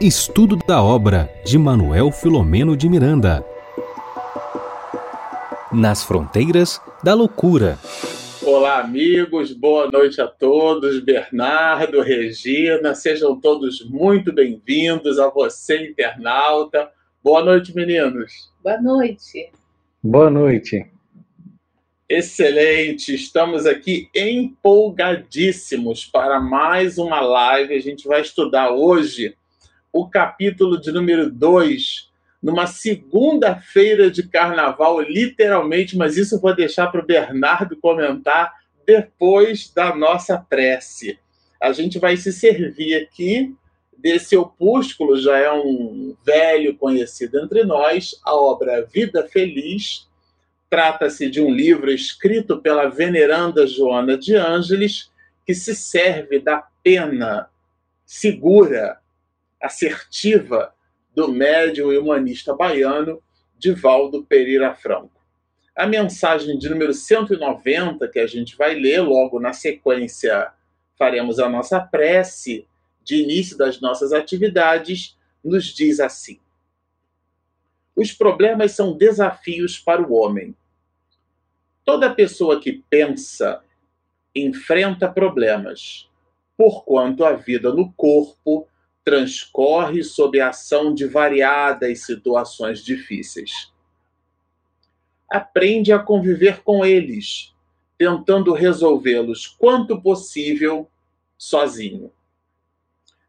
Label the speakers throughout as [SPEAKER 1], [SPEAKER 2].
[SPEAKER 1] Estudo da obra de Manuel Filomeno de Miranda. Nas fronteiras da loucura.
[SPEAKER 2] Olá, amigos, boa noite a todos. Bernardo, Regina, sejam todos muito bem-vindos. A você, internauta. Boa noite, meninos.
[SPEAKER 3] Boa noite.
[SPEAKER 4] Boa noite.
[SPEAKER 2] Excelente, estamos aqui empolgadíssimos para mais uma live. A gente vai estudar hoje o capítulo de número 2, numa segunda-feira de carnaval, literalmente, mas isso eu vou deixar para o Bernardo comentar depois da nossa prece. A gente vai se servir aqui desse opúsculo, já é um velho conhecido entre nós, a obra Vida Feliz. Trata-se de um livro escrito pela veneranda Joana de Ângeles, que se serve da pena segura assertiva do médium e humanista baiano Divaldo Pereira Franco. A mensagem de número 190, que a gente vai ler logo na sequência, faremos a nossa prece de início das nossas atividades, nos diz assim: Os problemas são desafios para o homem. Toda pessoa que pensa enfrenta problemas, porquanto a vida no corpo transcorre sob a ação de variadas situações difíceis. Aprende a conviver com eles, tentando resolvê-los quanto possível sozinho.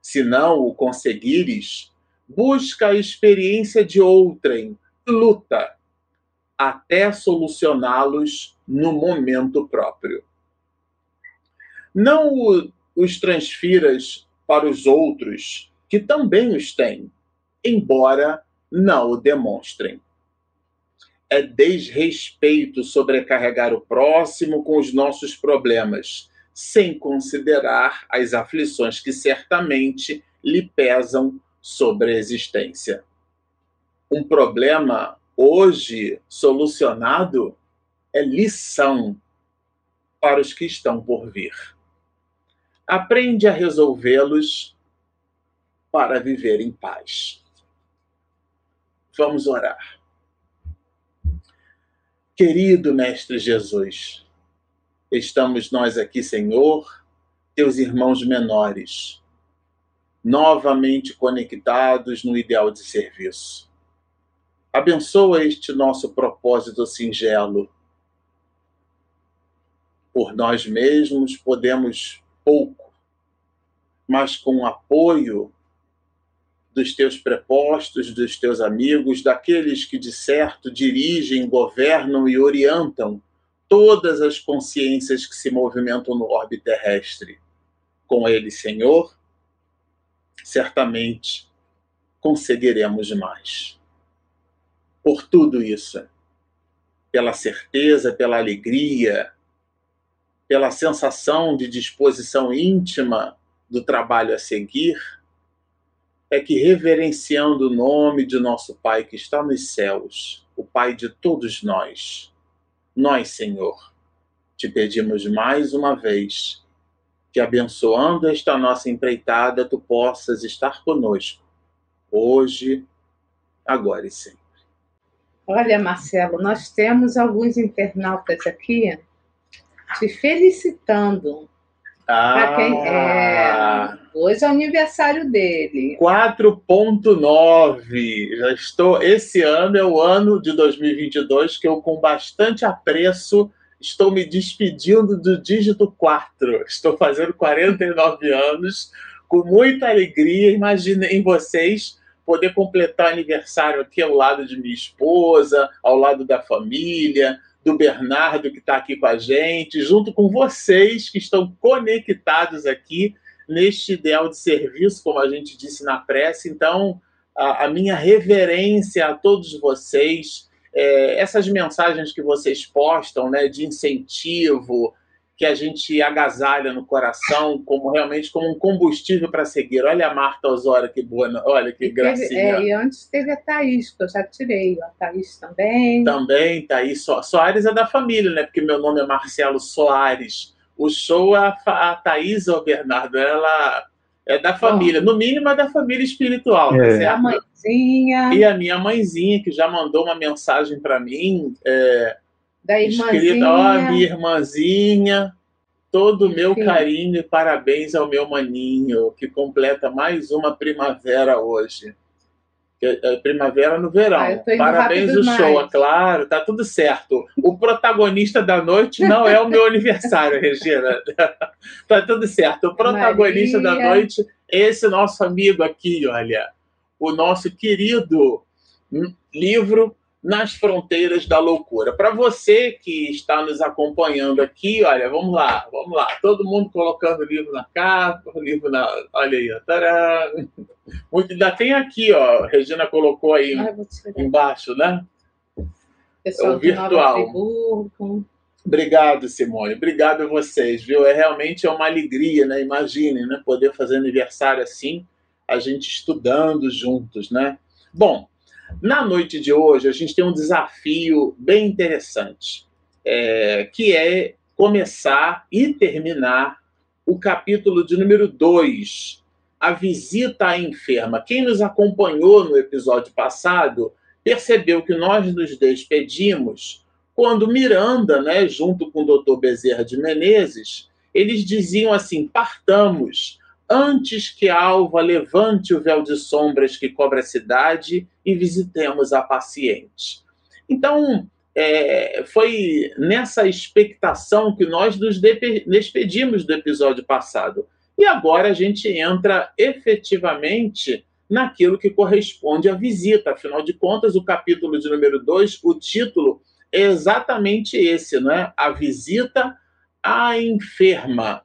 [SPEAKER 2] Se não o conseguires, busca a experiência de outrem, luta, até solucioná-los no momento próprio. Não os transfiras para os outros que também os têm, embora não o demonstrem. É desrespeito sobrecarregar o próximo com os nossos problemas, sem considerar as aflições que certamente lhe pesam sobre a existência. Um problema hoje solucionado é lição para os que estão por vir. Aprende a resolvê-los para viver em paz. Vamos orar. Querido Mestre Jesus, estamos nós aqui, Senhor, teus irmãos menores, novamente conectados no ideal de serviço. Abençoa este nosso propósito singelo. Por nós mesmos podemos pouco, mas com o apoio dos teus prepostos, dos teus amigos, daqueles que de certo dirigem, governam e orientam todas as consciências que se movimentam no orbe terrestre. Com ele, Senhor, certamente conseguiremos mais. Por tudo isso, pela certeza, pela alegria, pela sensação de disposição íntima do trabalho a seguir, é que reverenciando o nome de nosso Pai que está nos céus, o Pai de todos nós, nós, Senhor, te pedimos mais uma vez que, abençoando esta nossa empreitada, tu possas estar conosco, hoje, agora e sempre.
[SPEAKER 3] Olha, Marcelo, nós temos alguns internautas aqui te felicitando.
[SPEAKER 2] Ah,
[SPEAKER 3] quem, é, hoje é o aniversário dele.
[SPEAKER 2] 4.9. Já estou. Esse ano é o ano de 2022 que eu, com bastante apreço, estou me despedindo do dígito 4. Estou fazendo 49 anos, com muita alegria. Imaginei vocês poder completar aniversário aqui ao lado de minha esposa, ao lado da família, do Bernardo, que está aqui com a gente, junto com vocês que estão conectados aqui neste ideal de serviço, como a gente disse na prece. Então, a, a minha reverência a todos vocês, é, essas mensagens que vocês postam, né, de incentivo, que a gente agasalha no coração como realmente como um combustível para seguir. Olha a Marta Osório, que boa, olha que gracinha.
[SPEAKER 3] é, e antes teve a Thaís, que eu já tirei, a Thaís também.
[SPEAKER 2] Também, Thaís so Soares é da família, né? Porque meu nome é Marcelo Soares. O show, a, a Thaís, ô Bernardo, ela, É da família, no mínimo é da família espiritual, tá
[SPEAKER 3] A
[SPEAKER 2] certo?
[SPEAKER 3] mãezinha,
[SPEAKER 2] E a minha mãezinha, que já mandou uma mensagem para mim, é,
[SPEAKER 3] da
[SPEAKER 2] escrita, ó,
[SPEAKER 3] irmãzinha.
[SPEAKER 2] minha irmãzinha, todo o meu
[SPEAKER 3] Sim.
[SPEAKER 2] carinho e parabéns ao meu maninho, que completa mais uma primavera hoje. É é primavera no verão.
[SPEAKER 3] Ah,
[SPEAKER 2] Parabéns o show, é claro, tá tudo certo. O protagonista da noite não é o meu aniversário, Regina. tá tudo certo. O protagonista da
[SPEAKER 3] Maria.
[SPEAKER 2] noite é esse nosso amigo aqui, olha. O nosso querido hum, livro Nas Fronteiras da Loucura. Para você que está nos acompanhando aqui, olha, vamos lá, vamos lá. Todo mundo colocando o livro na capa, o livro na. Olha aí, ó. Tadã! Muito, ainda tem aqui, ó. a Regina colocou aí
[SPEAKER 3] Ai, tirar.
[SPEAKER 2] embaixo, né?
[SPEAKER 3] Pessoal
[SPEAKER 2] É o virtual. Obrigado, Simone. Obrigado a vocês, viu? É realmente é uma alegria, né? Imaginem, né? Poder fazer aniversário assim, a gente estudando juntos, né? Bom, na noite de hoje a gente tem um desafio bem interessante, é, que é começar e terminar o capítulo de número 2, a visita à enferma. Quem nos acompanhou no episódio passado percebeu que nós nos despedimos quando Miranda, né, junto com o Dr. Bezerra de Menezes, eles diziam assim: partamos antes que a alva levante o véu de sombras que cobre a cidade e visitemos a paciente. Então, é, foi nessa expectação que nós nos despedimos do episódio passado. E agora a gente entra efetivamente naquilo que corresponde à visita. Afinal de contas, o capítulo de número 2, o título é exatamente esse, não é? A visita à enferma.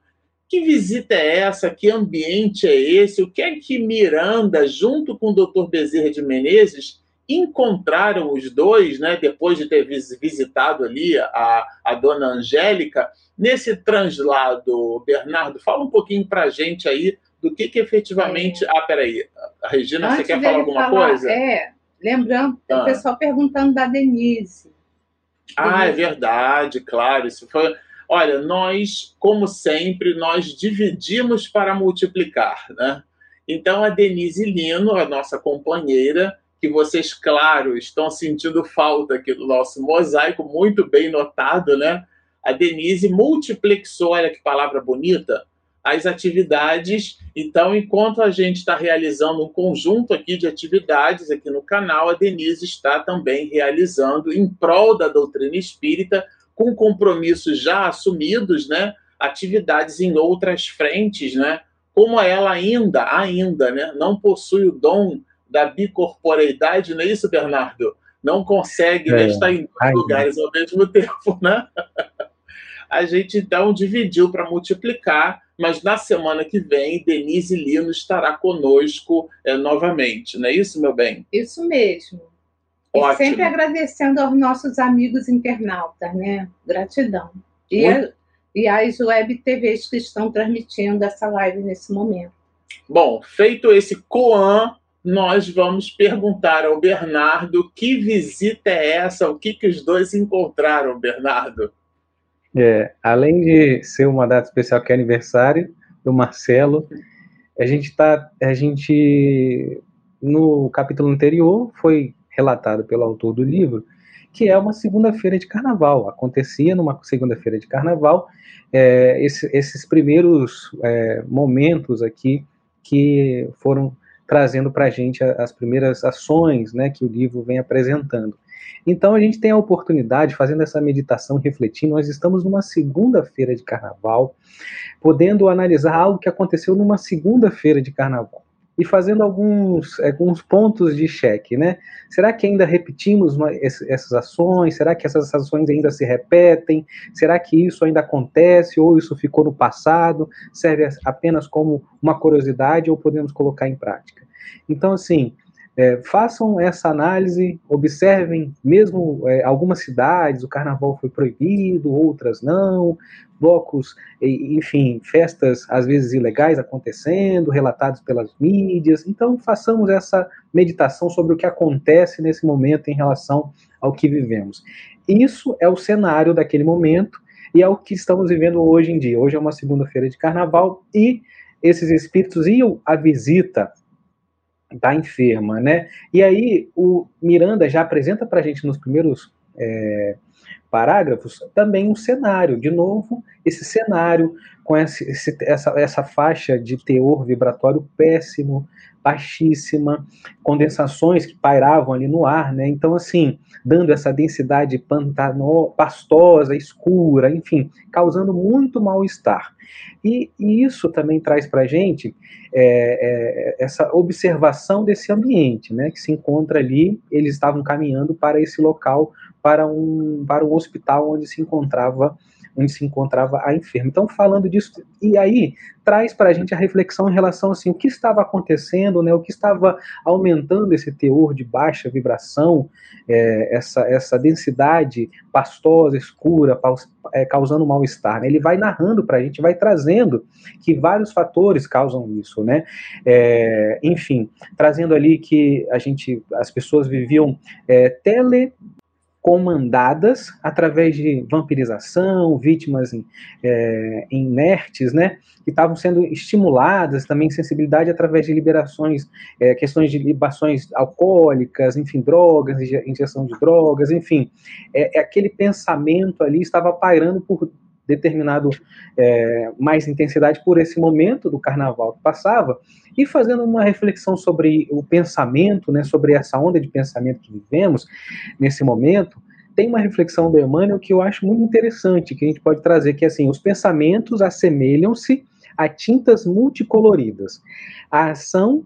[SPEAKER 2] Que visita é essa? Que ambiente é esse? O que é que Miranda, junto com o Dr. Bezerra de Menezes, encontraram os dois, né, depois de ter vis- visitado ali a, a dona Angélica, nesse translado, Bernardo, fala um pouquinho para a gente aí do que, que efetivamente. Ah, peraí. A Regina, você
[SPEAKER 3] Antes
[SPEAKER 2] quer
[SPEAKER 3] dele
[SPEAKER 2] falar alguma
[SPEAKER 3] falar,
[SPEAKER 2] coisa?
[SPEAKER 3] É, lembrando,
[SPEAKER 2] Ah.
[SPEAKER 3] o pessoal perguntando da Denise.
[SPEAKER 2] Ah, é verdade, claro. Isso foi. Olha, nós, como sempre, nós dividimos para multiplicar, né? Então, a Denise Lino, a nossa companheira, que vocês, claro, estão sentindo falta aqui do nosso mosaico, muito bem notado, né? A Denise multiplexou, olha que palavra bonita, as atividades. Então, enquanto a gente está realizando um conjunto aqui de atividades aqui no canal, a Denise está também realizando em prol da doutrina espírita, com compromissos já assumidos, né? Atividades em outras frentes, né? Como ela ainda, ainda, né? Não possui o dom da bicorporeidade, não é isso, Bernardo? Não consegue né,
[SPEAKER 4] É,
[SPEAKER 2] estar em dois lugares ao mesmo tempo, né? A gente então dividiu para multiplicar, mas na semana que vem, Denise Lino estará conosco eh, novamente, não é isso, meu bem?
[SPEAKER 3] Isso mesmo. E
[SPEAKER 2] Ótimo.
[SPEAKER 3] sempre agradecendo aos nossos amigos internautas, né? Gratidão. E, a- e as web TVs que estão transmitindo essa live nesse momento.
[SPEAKER 2] Bom, feito esse coan, nós vamos perguntar ao Bernardo que visita é essa, o que, que os dois encontraram, Bernardo?
[SPEAKER 4] É, além de ser uma data especial que é aniversário do Marcelo, a gente tá, a gente no capítulo anterior foi relatado pelo autor do livro que é uma segunda-feira de carnaval. Acontecia numa segunda-feira de carnaval é, esse- esses primeiros é, momentos aqui que foram trazendo para a gente as primeiras ações né, que o livro vem apresentando. Então a gente tem a oportunidade, fazendo essa meditação, refletindo, nós estamos numa segunda-feira de carnaval, podendo analisar algo que aconteceu numa segunda-feira de carnaval e fazendo alguns, alguns pontos de cheque, né? Será que ainda repetimos essas ações? Será que essas ações ainda se repetem? Será que isso ainda acontece ou isso ficou no passado? Serve apenas como uma curiosidade ou podemos colocar em prática? Então, assim, é, façam essa análise, observem, mesmo é, algumas cidades o carnaval foi proibido, outras não, blocos, enfim, festas às vezes ilegais acontecendo, relatados pelas mídias. Então, façamos essa meditação sobre o que acontece nesse momento em relação ao que vivemos. Isso é o cenário daquele momento e é o que estamos vivendo hoje em dia. Hoje é uma segunda-feira de carnaval e esses espíritos iam à visita da enferma, né? E aí o Miranda já apresenta para a gente nos primeiros é, parágrafos também um cenário, de novo, esse cenário com esse, esse, essa, essa faixa de teor vibratório péssimo, baixíssima, condensações que pairavam ali no ar, né? Então, assim, dando essa densidade pantano, pastosa, escura, enfim, causando muito mal-estar. E, e, isso também traz para a gente é, é, essa observação desse ambiente, né? Que se encontra ali, eles estavam caminhando para esse local, para um, para um hospital onde se encontrava onde se encontrava a enferma. Então, falando disso, e aí traz para a gente a reflexão em relação assim, o que estava acontecendo, né, o que estava aumentando esse teor de baixa vibração, é, essa, essa densidade pastosa, escura, é, causando mal-estar. Né? Ele vai narrando para a gente, vai trazendo que vários fatores causam isso, né? É, enfim, trazendo ali que a gente, as pessoas viviam é, tele comandadas através de vampirização, vítimas é, inertes, né, que estavam sendo estimuladas também sensibilidade através de liberações, é, questões de libações alcoólicas, enfim, drogas, injeção de drogas, enfim, é, é aquele pensamento ali estava pairando por determinado é, mais intensidade por esse momento do carnaval que passava e fazendo uma reflexão sobre o pensamento, né, sobre essa onda de pensamento que vivemos nesse momento, tem uma reflexão do Emmanuel que eu acho muito interessante, que a gente pode trazer, que é assim, os pensamentos assemelham-se a tintas multicoloridas. A ação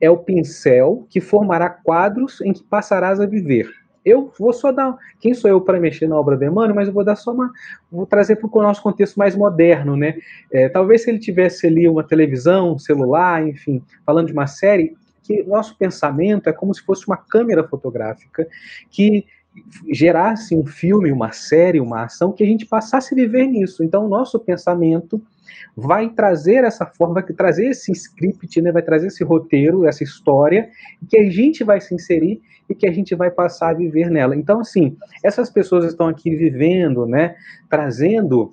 [SPEAKER 4] é o pincel que formará quadros em que passarás a viver. Eu vou só dar. Quem sou eu para mexer na obra do Emmanuel, mas eu vou dar só uma. Vou trazer para o nosso contexto mais moderno, né? É, talvez se ele tivesse ali uma televisão, um celular, enfim, falando de uma série, que nosso pensamento é como se fosse uma câmera fotográfica que gerasse um filme, uma série, uma ação, que a gente passasse a viver nisso. Então, o nosso pensamento vai trazer essa forma, vai trazer esse script, né, vai trazer esse roteiro, essa história, que a gente vai se inserir e que a gente vai passar a viver nela. Então, assim, essas pessoas estão aqui vivendo, né, trazendo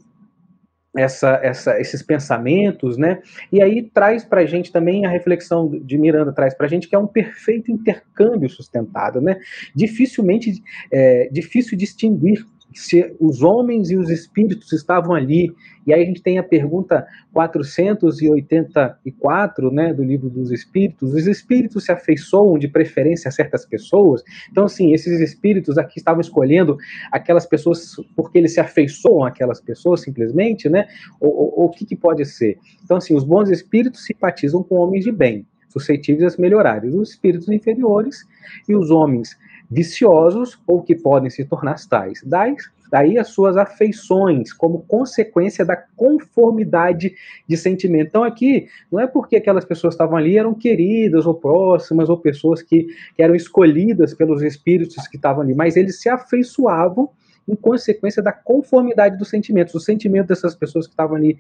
[SPEAKER 4] essa, essa, esses pensamentos, né? E aí traz para a gente também a reflexão de Miranda traz para a gente que é um perfeito intercâmbio sustentado, né? Dificilmente é, difícil distinguir se os homens e os espíritos estavam ali. E aí a gente tem a pergunta 484, né, do livro dos espíritos. Os espíritos se afeiçoam de preferência a certas pessoas. Então, assim, esses espíritos aqui estavam escolhendo aquelas pessoas porque eles se afeiçoam àquelas pessoas, simplesmente, né? Ou o que, que pode ser? Então, assim, os bons espíritos simpatizam com homens de bem, suscetíveis a melhorarem. Os espíritos inferiores e os homens viciosos ou que podem se tornar tais. Daí, daí as suas afeições, como consequência da conformidade de sentimento. Então, aqui, não é porque aquelas pessoas estavam ali eram queridas ou próximas, ou pessoas que, que eram escolhidas pelos espíritos que estavam ali, mas eles se afeiçoavam em consequência da conformidade dos sentimentos. O sentimento dessas pessoas que estavam ali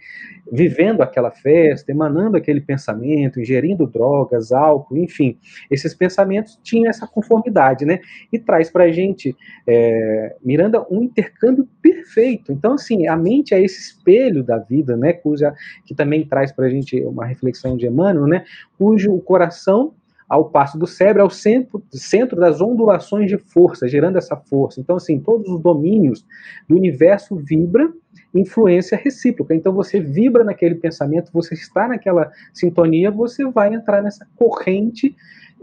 [SPEAKER 4] vivendo aquela festa, emanando aquele pensamento, ingerindo drogas, álcool, enfim, esses pensamentos tinham essa conformidade, né? E traz para a gente, é, Miranda, um intercâmbio perfeito. Então, assim, a mente é esse espelho da vida, né? Cuja, que também traz para a gente uma reflexão de Emmanuel, né? Cujo o coração ao passo do cérebro, é o centro, centro das ondulações de força, gerando essa força. Então, assim, todos os domínios do universo vibram influência recíproca. Então, você vibra naquele pensamento, você está naquela sintonia, você vai entrar nessa corrente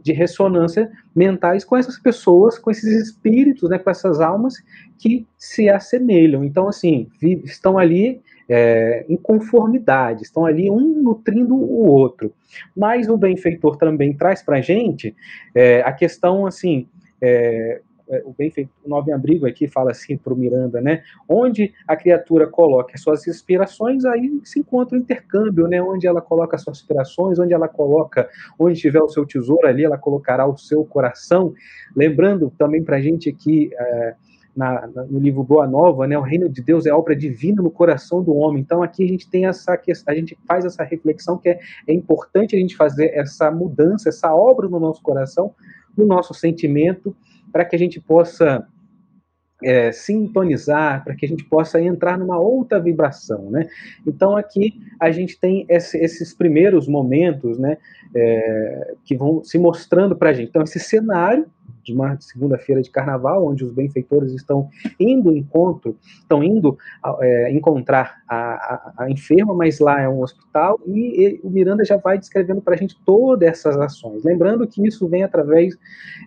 [SPEAKER 4] de ressonância mentais com essas pessoas, com esses espíritos, né, com essas almas que se assemelham. Então, assim, estão ali é, inconformidade, estão ali um nutrindo o outro. Mas o benfeitor também traz para a gente é, a questão assim. É, é, o benfeitor, o Nove Abrigo aqui fala assim para o Miranda, né? Onde a criatura coloca as suas inspirações, aí se encontra o intercâmbio, né? Onde ela coloca as suas inspirações, onde ela coloca, onde tiver o seu tesouro ali, ela colocará o seu coração. Lembrando também para a gente aqui, é, na, no livro Boa Nova, né, o reino de Deus é obra divina no coração do homem. Então aqui a gente tem essa a gente faz essa reflexão que é, é importante a gente fazer essa mudança, essa obra no nosso coração, no nosso sentimento, para que a gente possa é, sintonizar, para que a gente possa entrar numa outra vibração, né? Então aqui a gente tem esse, esses primeiros momentos, né, é, que vão se mostrando para a gente. Então esse cenário de uma segunda-feira de carnaval, onde os benfeitores estão indo encontro, estão indo é, encontrar a, a, a, enferma, mas lá é um hospital, e o Miranda já vai descrevendo para a gente todas essas ações. Lembrando que isso vem através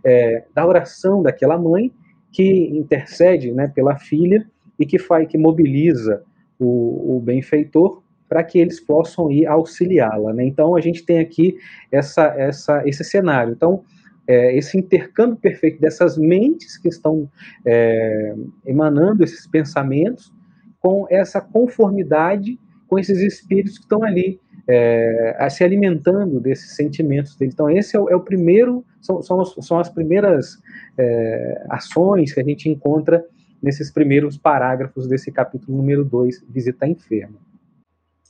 [SPEAKER 4] é, da oração daquela mãe, que intercede né, pela filha e que faz, que mobiliza o, o benfeitor para que eles possam ir auxiliá-la. Né? Então a gente tem aqui essa, essa, esse cenário. Então é, esse intercâmbio perfeito dessas mentes que estão é, emanando esses pensamentos com essa conformidade com esses espíritos que estão ali é, se alimentando desses sentimentos dele. Então, esse é o, é o primeiro, são, são, são, as primeiras é, ações que a gente encontra nesses primeiros parágrafos desse capítulo número 2, Visita Enfermo.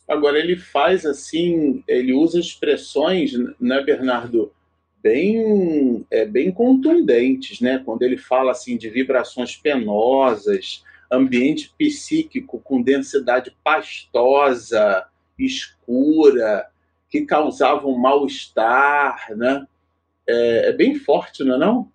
[SPEAKER 2] Agora, ele faz assim, ele usa expressões, né, Bernardo, bem, é, bem contundentes, né? Quando ele fala assim de vibrações penosas, ambiente psíquico com densidade pastosa, escura, que causavam mal-estar, né? É, é, bem forte, não é não?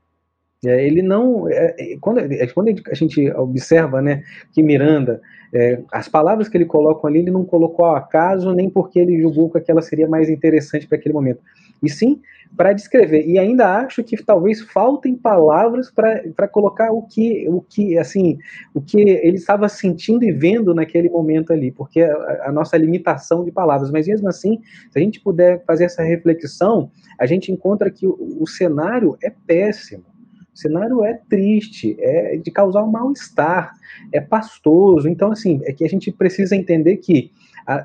[SPEAKER 4] É, ele não, é, é quando, é, quando a gente observa, né, que Miranda, é, as palavras que ele coloca ali, ele não colocou ao acaso nem porque ele julgou que aquela seria mais interessante para aquele momento, e sim para descrever. E ainda acho que talvez faltem palavras para colocar o que, o que, assim, o que ele estava sentindo e vendo naquele momento ali, porque a, a, nossa limitação de palavras. Mas mesmo assim, se a gente puder fazer essa reflexão, a gente encontra que o, o cenário é péssimo. O cenário é triste, é de causar um mal-estar, é pastoso. Então, assim, é que a gente precisa entender que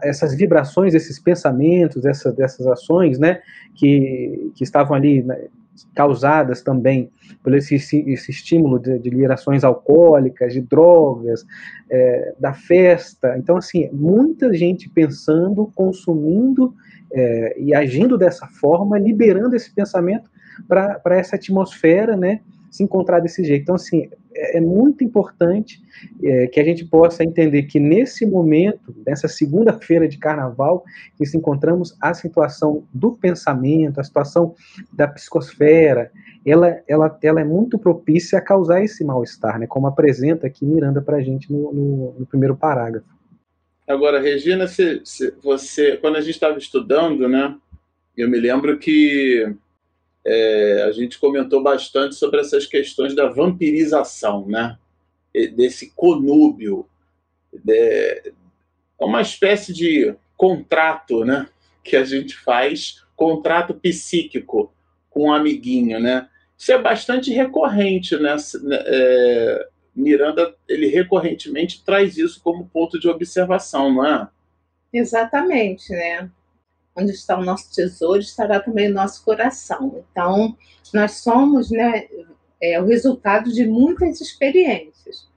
[SPEAKER 4] essas vibrações, esses pensamentos, essa, dessas ações, né, que, que estavam ali né, causadas também por esse, esse estímulo de, de liberações alcoólicas, de drogas, é, da festa. Então, assim, muita gente pensando, consumindo é, e agindo dessa forma, liberando esse pensamento para essa atmosfera, né, se encontrar desse jeito. Então, assim, é, é muito importante é, que a gente possa entender que nesse momento, nessa segunda-feira de carnaval, que se encontramos a situação do pensamento, a situação da psicosfera, ela, ela, ela é muito propícia a causar esse mal-estar, né, como apresenta aqui Miranda para a gente no, no, no, primeiro parágrafo.
[SPEAKER 2] Agora, Regina, se, se você, quando a gente estava estudando, né, eu me lembro que é, a gente comentou bastante sobre essas questões da vampirização, né? desse conúbio. É uma espécie de contrato né? que a gente faz, contrato psíquico com um amiguinho. Né? Isso é bastante recorrente. Né? É, Miranda ele recorrentemente traz isso como ponto de observação, não é?
[SPEAKER 3] Exatamente, né? Onde está o nosso tesouro, estará também o nosso coração. Então, nós somos né, é, o resultado de muitas experiências.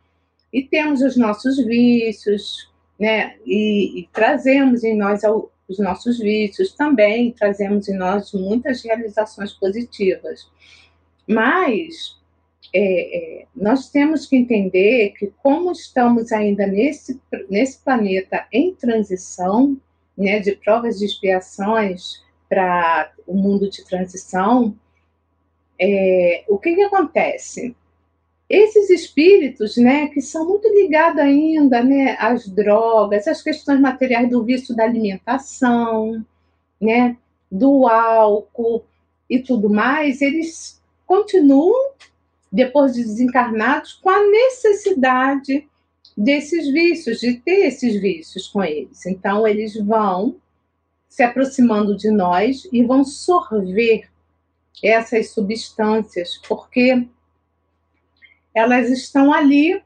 [SPEAKER 3] E temos os nossos vícios, né, e, e trazemos em nós os nossos vícios, também trazemos em nós muitas realizações positivas. Mas é, é, nós temos que entender que, como estamos ainda nesse, nesse planeta em transição, né, de provas de expiações para o mundo de transição, é, o que, que acontece? Esses espíritos, né, que são muito ligados ainda, né, às drogas, às questões materiais do vício da alimentação, né, do álcool e tudo mais, eles continuam depois de desencarnados com a necessidade desses vícios, de ter esses vícios com eles. Então, eles vão se aproximando de nós e vão sorver essas substâncias, porque elas estão ali,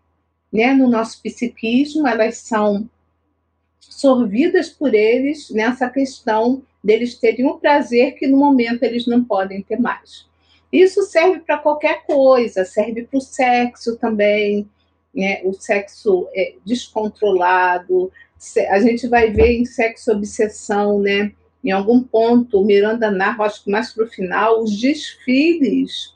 [SPEAKER 3] né, no nosso psiquismo, elas são sorvidas por eles nessa questão deles terem um prazer que no momento eles não podem ter mais. Isso serve para qualquer coisa, serve para o sexo também, né, o sexo é, descontrolado, a gente vai ver em sexo obsessão, né? Em algum ponto, Miranda narra, acho que mais para o final, os desfiles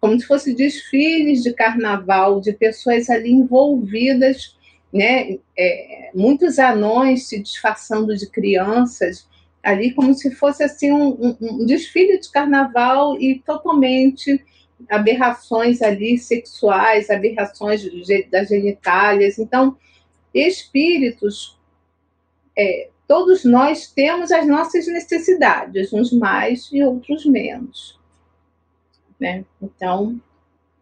[SPEAKER 3] como se fossem desfiles de carnaval, de pessoas ali envolvidas, né? É, muitos anões se disfarçando de crianças, ali como se fosse assim um, um, um desfile de carnaval e totalmente aberrações ali sexuais, aberrações das genitálias. Então, espíritos, é, todos nós temos as nossas necessidades, uns mais e outros menos. Né? Então,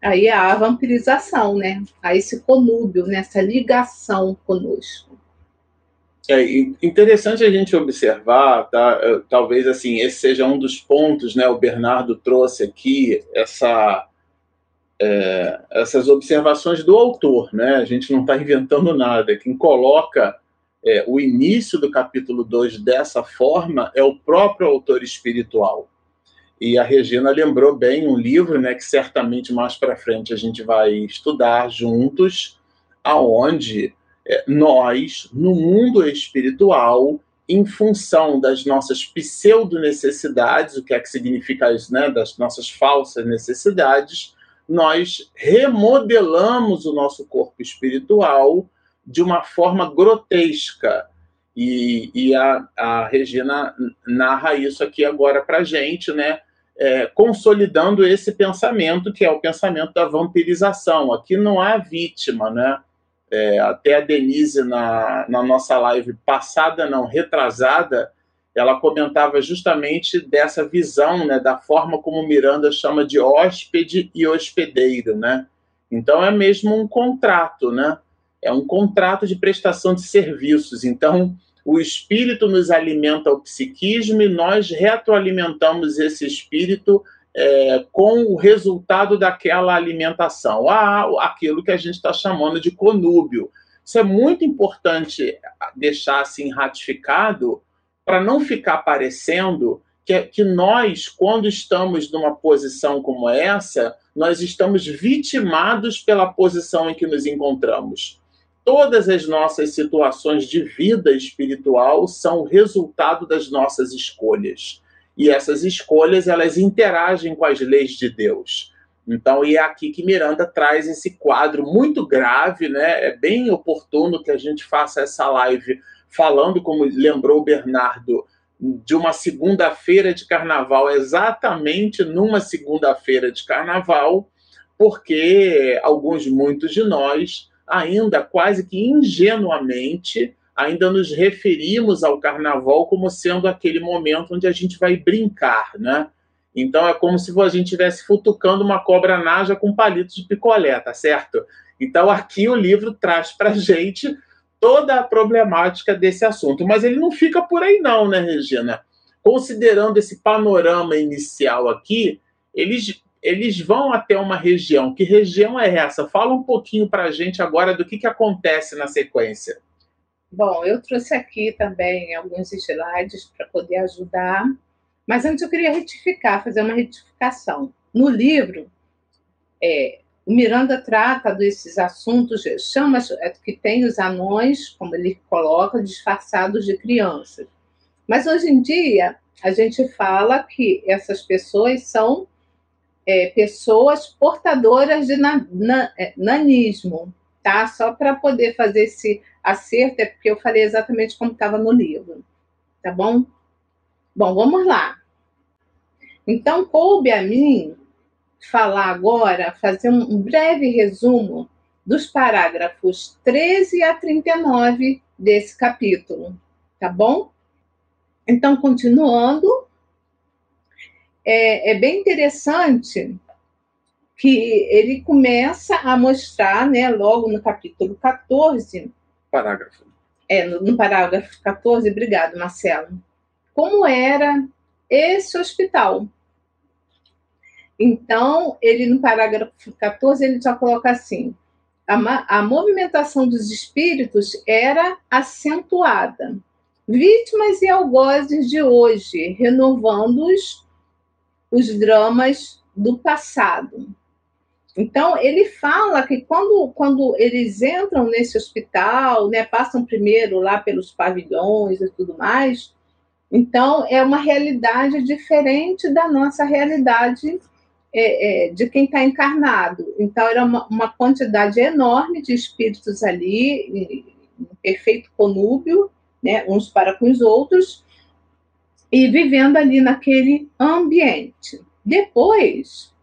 [SPEAKER 3] aí há a vampirização, né? Há esse conúbio, nessa né? ligação conosco.
[SPEAKER 2] É interessante a gente observar, tá? Talvez assim esse seja um dos pontos, né? O Bernardo trouxe aqui essa é, essas observações do autor, né? A gente não está inventando nada. Quem coloca é, o início do capítulo 2 dessa forma é o próprio autor espiritual. E a Regina lembrou bem um livro, né, que certamente mais para frente a gente vai estudar juntos, aonde é, nós, no mundo espiritual, em função das nossas pseudo necessidades, o que é que significa isso, né, das nossas falsas necessidades, nós remodelamos o nosso corpo espiritual de uma forma grotesca. E, e a, a, Regina narra isso aqui agora para gente, né? É, consolidando esse pensamento, que é o pensamento da vampirização. Aqui não há vítima, né? É, até a Denise, na, na nossa live passada, não, retrasada, ela comentava justamente dessa visão, né, da forma como Miranda chama de hóspede e hospedeiro, né? Então é mesmo um contrato, né? É um contrato de prestação de serviços. Então o espírito nos alimenta o psiquismo e nós retroalimentamos esse espírito é, com o resultado daquela alimentação, ah, aquilo que a gente está chamando de conúbio. Isso é muito importante deixar assim ratificado para não ficar parecendo que, que nós, quando estamos numa posição como essa, nós estamos vitimados pela posição em que nos encontramos. Todas as nossas situações de vida espiritual são resultado das nossas escolhas. E essas escolhas, elas interagem com as leis de Deus. Então, e é aqui que Miranda traz esse quadro muito grave, né? É bem oportuno que a gente faça essa live falando, como lembrou Bernardo, de uma segunda-feira de carnaval, exatamente numa segunda-feira de carnaval, porque alguns, muitos de nós, ainda quase que ingenuamente, ainda nos referimos ao carnaval como sendo aquele momento onde a gente vai brincar, né? Então é como se a gente estivesse futucando uma cobra naja com palito de picolé, tá certo? Então aqui o livro traz para gente toda a problemática desse assunto. Mas ele não fica por aí, não, né, Regina? Considerando esse panorama inicial aqui, eles, eles vão até uma região. Que região é essa? Fala um pouquinho para a gente agora do que, que acontece na sequência.
[SPEAKER 3] Bom, eu trouxe aqui também alguns slides para poder ajudar. Mas antes eu queria retificar, fazer uma retificação. No livro, é, o Miranda trata desses assuntos, chama é, que tem os anões, como ele coloca, disfarçados de crianças. Mas hoje em dia, a gente fala que essas pessoas são é, pessoas portadoras de na, na, é, nanismo, tá? Só para poder fazer esse acerto, é porque eu falei exatamente como estava no livro, tá bom? Bom, vamos lá. Então, coube a mim falar agora, fazer um breve resumo dos parágrafos 13 a 39 desse capítulo, tá bom? Então, continuando, é, é bem interessante que ele começa a mostrar, né, logo no capítulo 14.
[SPEAKER 2] Parágrafo.
[SPEAKER 3] É, no, no parágrafo 14, obrigado, Marcelo. Como era esse hospital, então, ele no parágrafo 14, ele já coloca assim: a, a movimentação dos espíritos era acentuada. Vítimas e algozes de hoje, renovando os, os dramas do passado. Então, ele fala que quando, quando eles entram nesse hospital, né, passam primeiro lá pelos pavilhões e tudo mais, então é uma realidade diferente da nossa realidade é, é, de quem está encarnado. Então, era uma, uma, quantidade enorme de espíritos ali, em, perfeito conúbio, né, uns para com os outros, e vivendo ali naquele ambiente. Depois,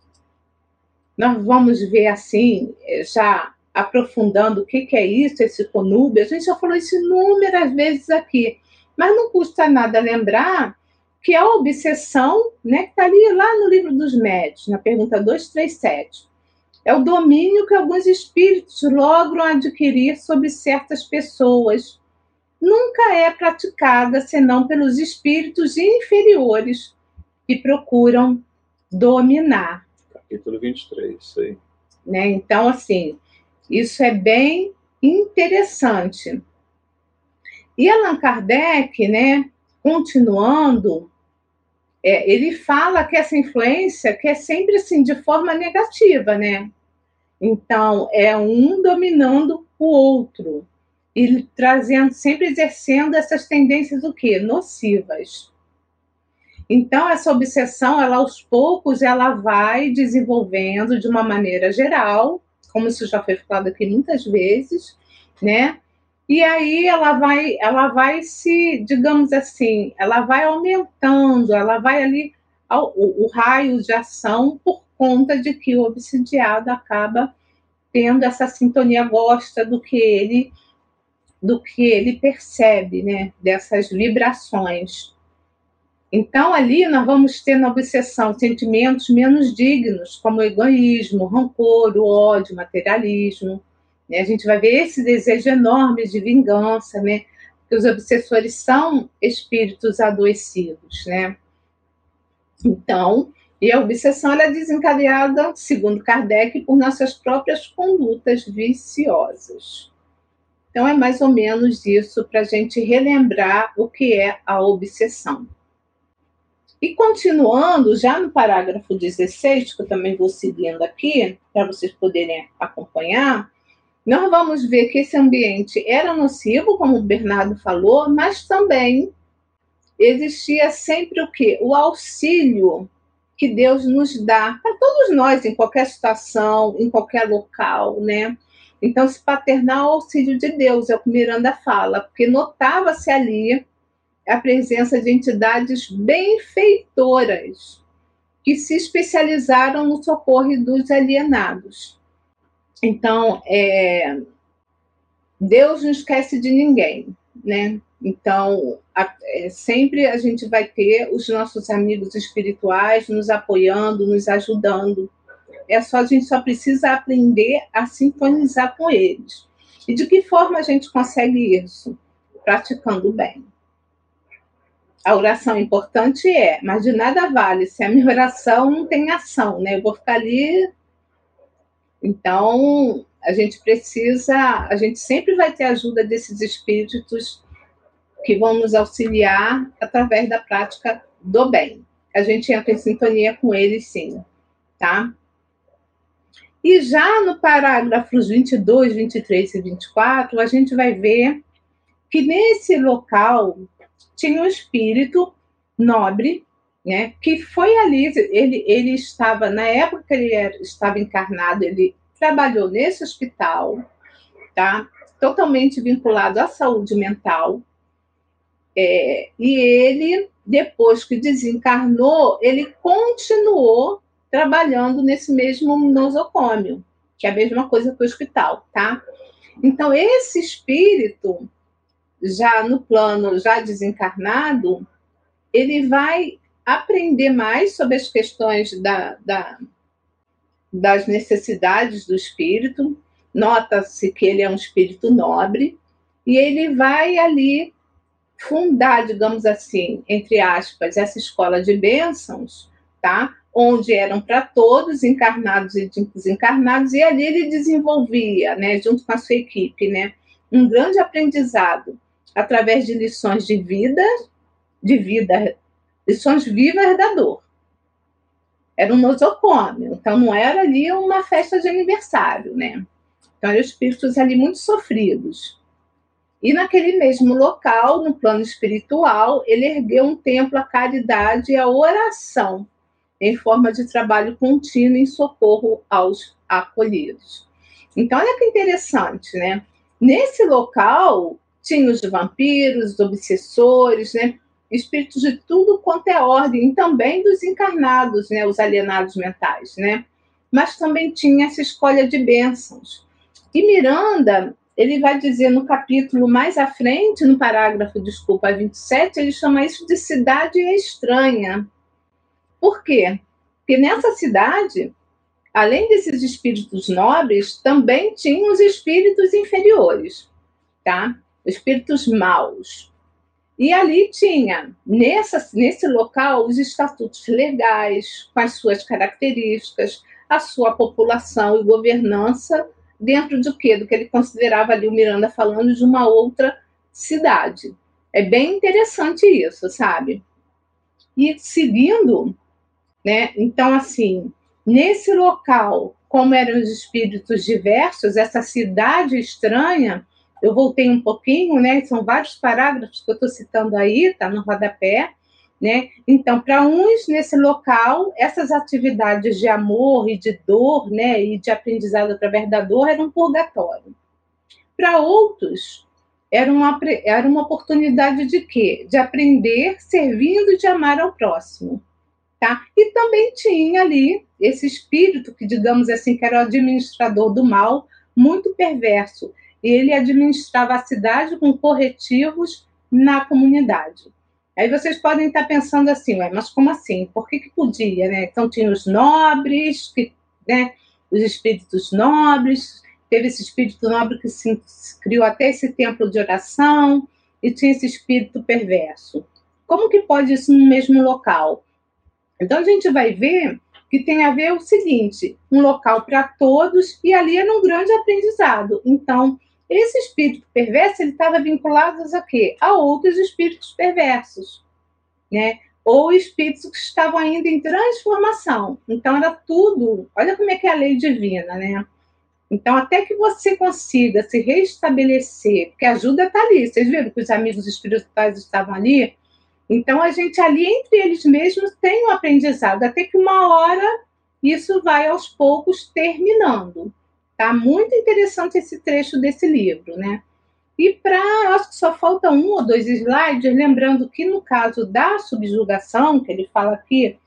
[SPEAKER 3] nós vamos ver assim, já aprofundando o que, que é isso, esse conúbio. A gente já falou isso inúmeras vezes aqui, mas não custa nada lembrar que a obsessão, né, que está ali lá no livro dos médios, na pergunta 237, é o domínio que alguns espíritos logram adquirir sobre certas pessoas. Nunca é praticada senão pelos espíritos inferiores que procuram dominar.
[SPEAKER 2] Capítulo 23, isso aí.
[SPEAKER 3] Né? Então, assim, isso é bem interessante. E Allan Kardec, né, continuando, é, ele fala que essa influência que é sempre assim de forma negativa, né? Então é um dominando o outro e trazendo, sempre exercendo essas tendências o quê? Nocivas. Então essa obsessão, ela aos poucos, ela vai desenvolvendo de uma maneira geral, como isso já foi falado aqui muitas vezes, né? E aí ela vai, ela vai se, digamos assim, ela vai aumentando, ela vai ali o, o raio de ação por conta de que o obsidiado acaba tendo essa sintonia, gosta do que ele do que ele percebe, né, dessas vibrações. Então ali nós vamos ter na obsessão sentimentos menos dignos, como o egoísmo, o rancor, o ódio, o materialismo, né? A gente vai ver esse desejo enorme de vingança, né? que os obsessores são espíritos adoecidos, né? Então, e a obsessão é desencadeada, segundo Kardec, por nossas próprias condutas viciosas. Então, é mais ou menos isso para a gente relembrar o que é a obsessão. E continuando, já no parágrafo 16, que eu também vou seguindo aqui, para vocês poderem acompanhar, nós vamos ver que esse ambiente era nocivo, como o Bernardo falou, mas também existia sempre o quê? O auxílio que Deus nos dá para todos nós, em qualquer situação, em qualquer local, né? Então, esse paternal auxílio de Deus, é o que Miranda fala, porque notava-se ali a presença de entidades benfeitoras que se especializaram no socorro dos alienados. Então, é, Deus não esquece de ninguém, né? Então, a, é, sempre a gente vai ter os nossos amigos espirituais nos apoiando, nos ajudando. É só a gente só precisa aprender a sintonizar com eles. E de que forma a gente consegue isso? Praticando bem. A oração importante é, mas de nada vale se a minha oração não tem ação, né? Eu vou ficar ali então, a gente precisa, a gente sempre vai ter ajuda desses espíritos que vão nos auxiliar através da prática do bem. A gente entra em sintonia com eles, sim, tá? E já no parágrafos 22, 23 e 24, a gente vai ver que nesse local tinha um espírito nobre, né, que foi ali, ele, ele estava, na época que ele era, estava encarnado, ele trabalhou nesse hospital, tá? Totalmente vinculado à saúde mental. É, e ele, depois que desencarnou, ele continuou trabalhando nesse mesmo nosocômio, que é a mesma coisa que o hospital, tá? Então, esse espírito, já no plano, já desencarnado, ele vai aprender mais sobre as questões da, da, das necessidades do espírito. Nota-se que ele é um espírito nobre e ele vai ali fundar, digamos assim, entre aspas, essa escola de bênçãos, tá? Onde eram para todos, encarnados e desencarnados, e ali ele desenvolvia, né, junto com a sua equipe, né, um grande aprendizado através de lições de vida, de vida lições vivas da dor. Era um nosocômio, então não era ali uma festa de aniversário, né? Então eram espíritos ali muito sofridos. E naquele mesmo local, no plano espiritual, ele ergueu um templo à caridade e à oração. em forma de trabalho contínuo em socorro aos acolhidos. Então, olha que interessante, né? Nesse local, tinha os vampiros, os obsessores, né? espíritos de tudo quanto é ordem, e também dos encarnados, né? os alienados mentais. Né? Mas também tinha essa escolha de bênçãos. E Miranda, ele vai dizer no capítulo mais à frente, no parágrafo, desculpa, 27, ele chama isso de cidade estranha. Por quê? Porque nessa cidade, além desses espíritos nobres, também tinham os espíritos inferiores, tá? Espíritos maus. E ali tinha, nessa, nesse local, os estatutos legais, com as suas características, a sua população e governança dentro do quê? Do que ele considerava ali o Miranda falando de uma outra cidade. É bem interessante isso, sabe? E seguindo, né? Então, assim, nesse local, como eram os espíritos diversos, essa cidade estranha, eu voltei um pouquinho, né? São vários parágrafos que eu estou citando aí, tá no rodapé. Né? Então, para uns nesse local, essas atividades de amor e de dor, né, e de aprendizado através da dor eram um purgatório. Para outros, era uma, era uma oportunidade de quê? De aprender servindo de amar ao próximo. Tá? E também tinha ali esse espírito que, digamos assim, que era o administrador do mal, muito perverso. Ele administrava a cidade com corretivos na comunidade. Aí vocês podem estar pensando assim, mas como assim? Por que, que podia, né? Então tinha os nobres, que, né, os espíritos nobres, teve esse espírito nobre que se, criou até esse templo de oração, e tinha esse espírito perverso. Como que pode isso no mesmo local? Então a gente vai ver que tem a ver o seguinte: um local para todos, e ali era um grande aprendizado. Então, esse espírito perverso ele estava vinculado a quê? A outros espíritos perversos, né? Ou espíritos que estavam ainda em transformação. Então era tudo. Olha como é que é a lei divina, né? Então, até que você consiga se restabelecer, porque a ajuda está ali. Vocês viram que os amigos espirituais estavam ali? Então, a gente ali, entre eles mesmos, tem um aprendizado, até que uma hora isso vai aos poucos terminando. Tá muito interessante esse trecho desse livro, né? E para, acho que só falta um ou dois slides, lembrando que no caso da subjugação, que ele fala aqui,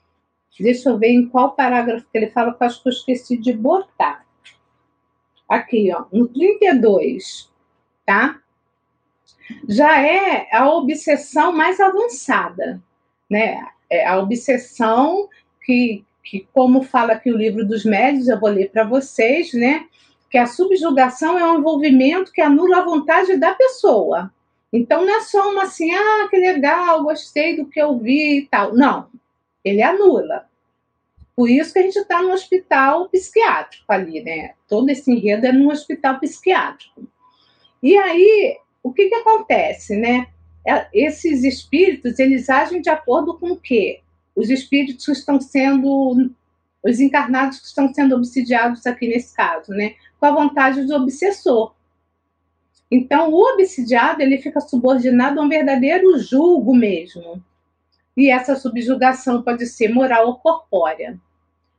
[SPEAKER 3] deixa eu ver em qual parágrafo que ele fala, que acho que eu esqueci de botar. Aqui, ó, no 32, tá? Já é a obsessão mais avançada, né? É a obsessão que, que, como fala aqui o livro dos médios, eu vou ler para vocês, né? Que a subjugação é um envolvimento que anula a vontade da pessoa. Então não é só uma assim, ah, que legal, gostei do que eu vi e tal. Não, ele anula. Por isso que a gente está no hospital psiquiátrico ali, né? Todo esse enredo é no hospital psiquiátrico. E aí, o que, que acontece, né? É, esses espíritos, eles agem de acordo com o quê? Os espíritos estão sendo, os encarnados que estão sendo obsidiados aqui nesse caso, né? Com a vontade do obsessor. Então, o obsidiado ele fica subordinado a um verdadeiro julgo mesmo. E essa subjugação pode ser moral ou corpórea.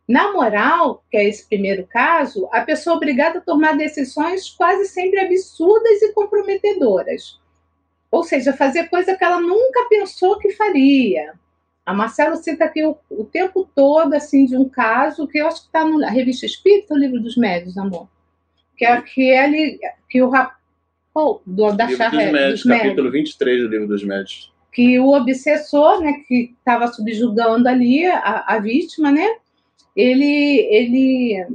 [SPEAKER 3] Na moral, que é esse primeiro caso, a pessoa é obrigada a tomar decisões quase sempre absurdas e comprometedoras. Ou seja, fazer coisa que ela nunca pensou que faria. A Marcela cita aqui o, o tempo todo assim de um caso que eu acho que está na revista Espírita, o livro dos médios, amor que é aquele que o oh, do, da
[SPEAKER 2] livro charrete, dos médios, dos capítulo 23 do livro dos médios.
[SPEAKER 3] Que o obsessor, né, que estava subjugando ali a, a vítima, né, ele, ele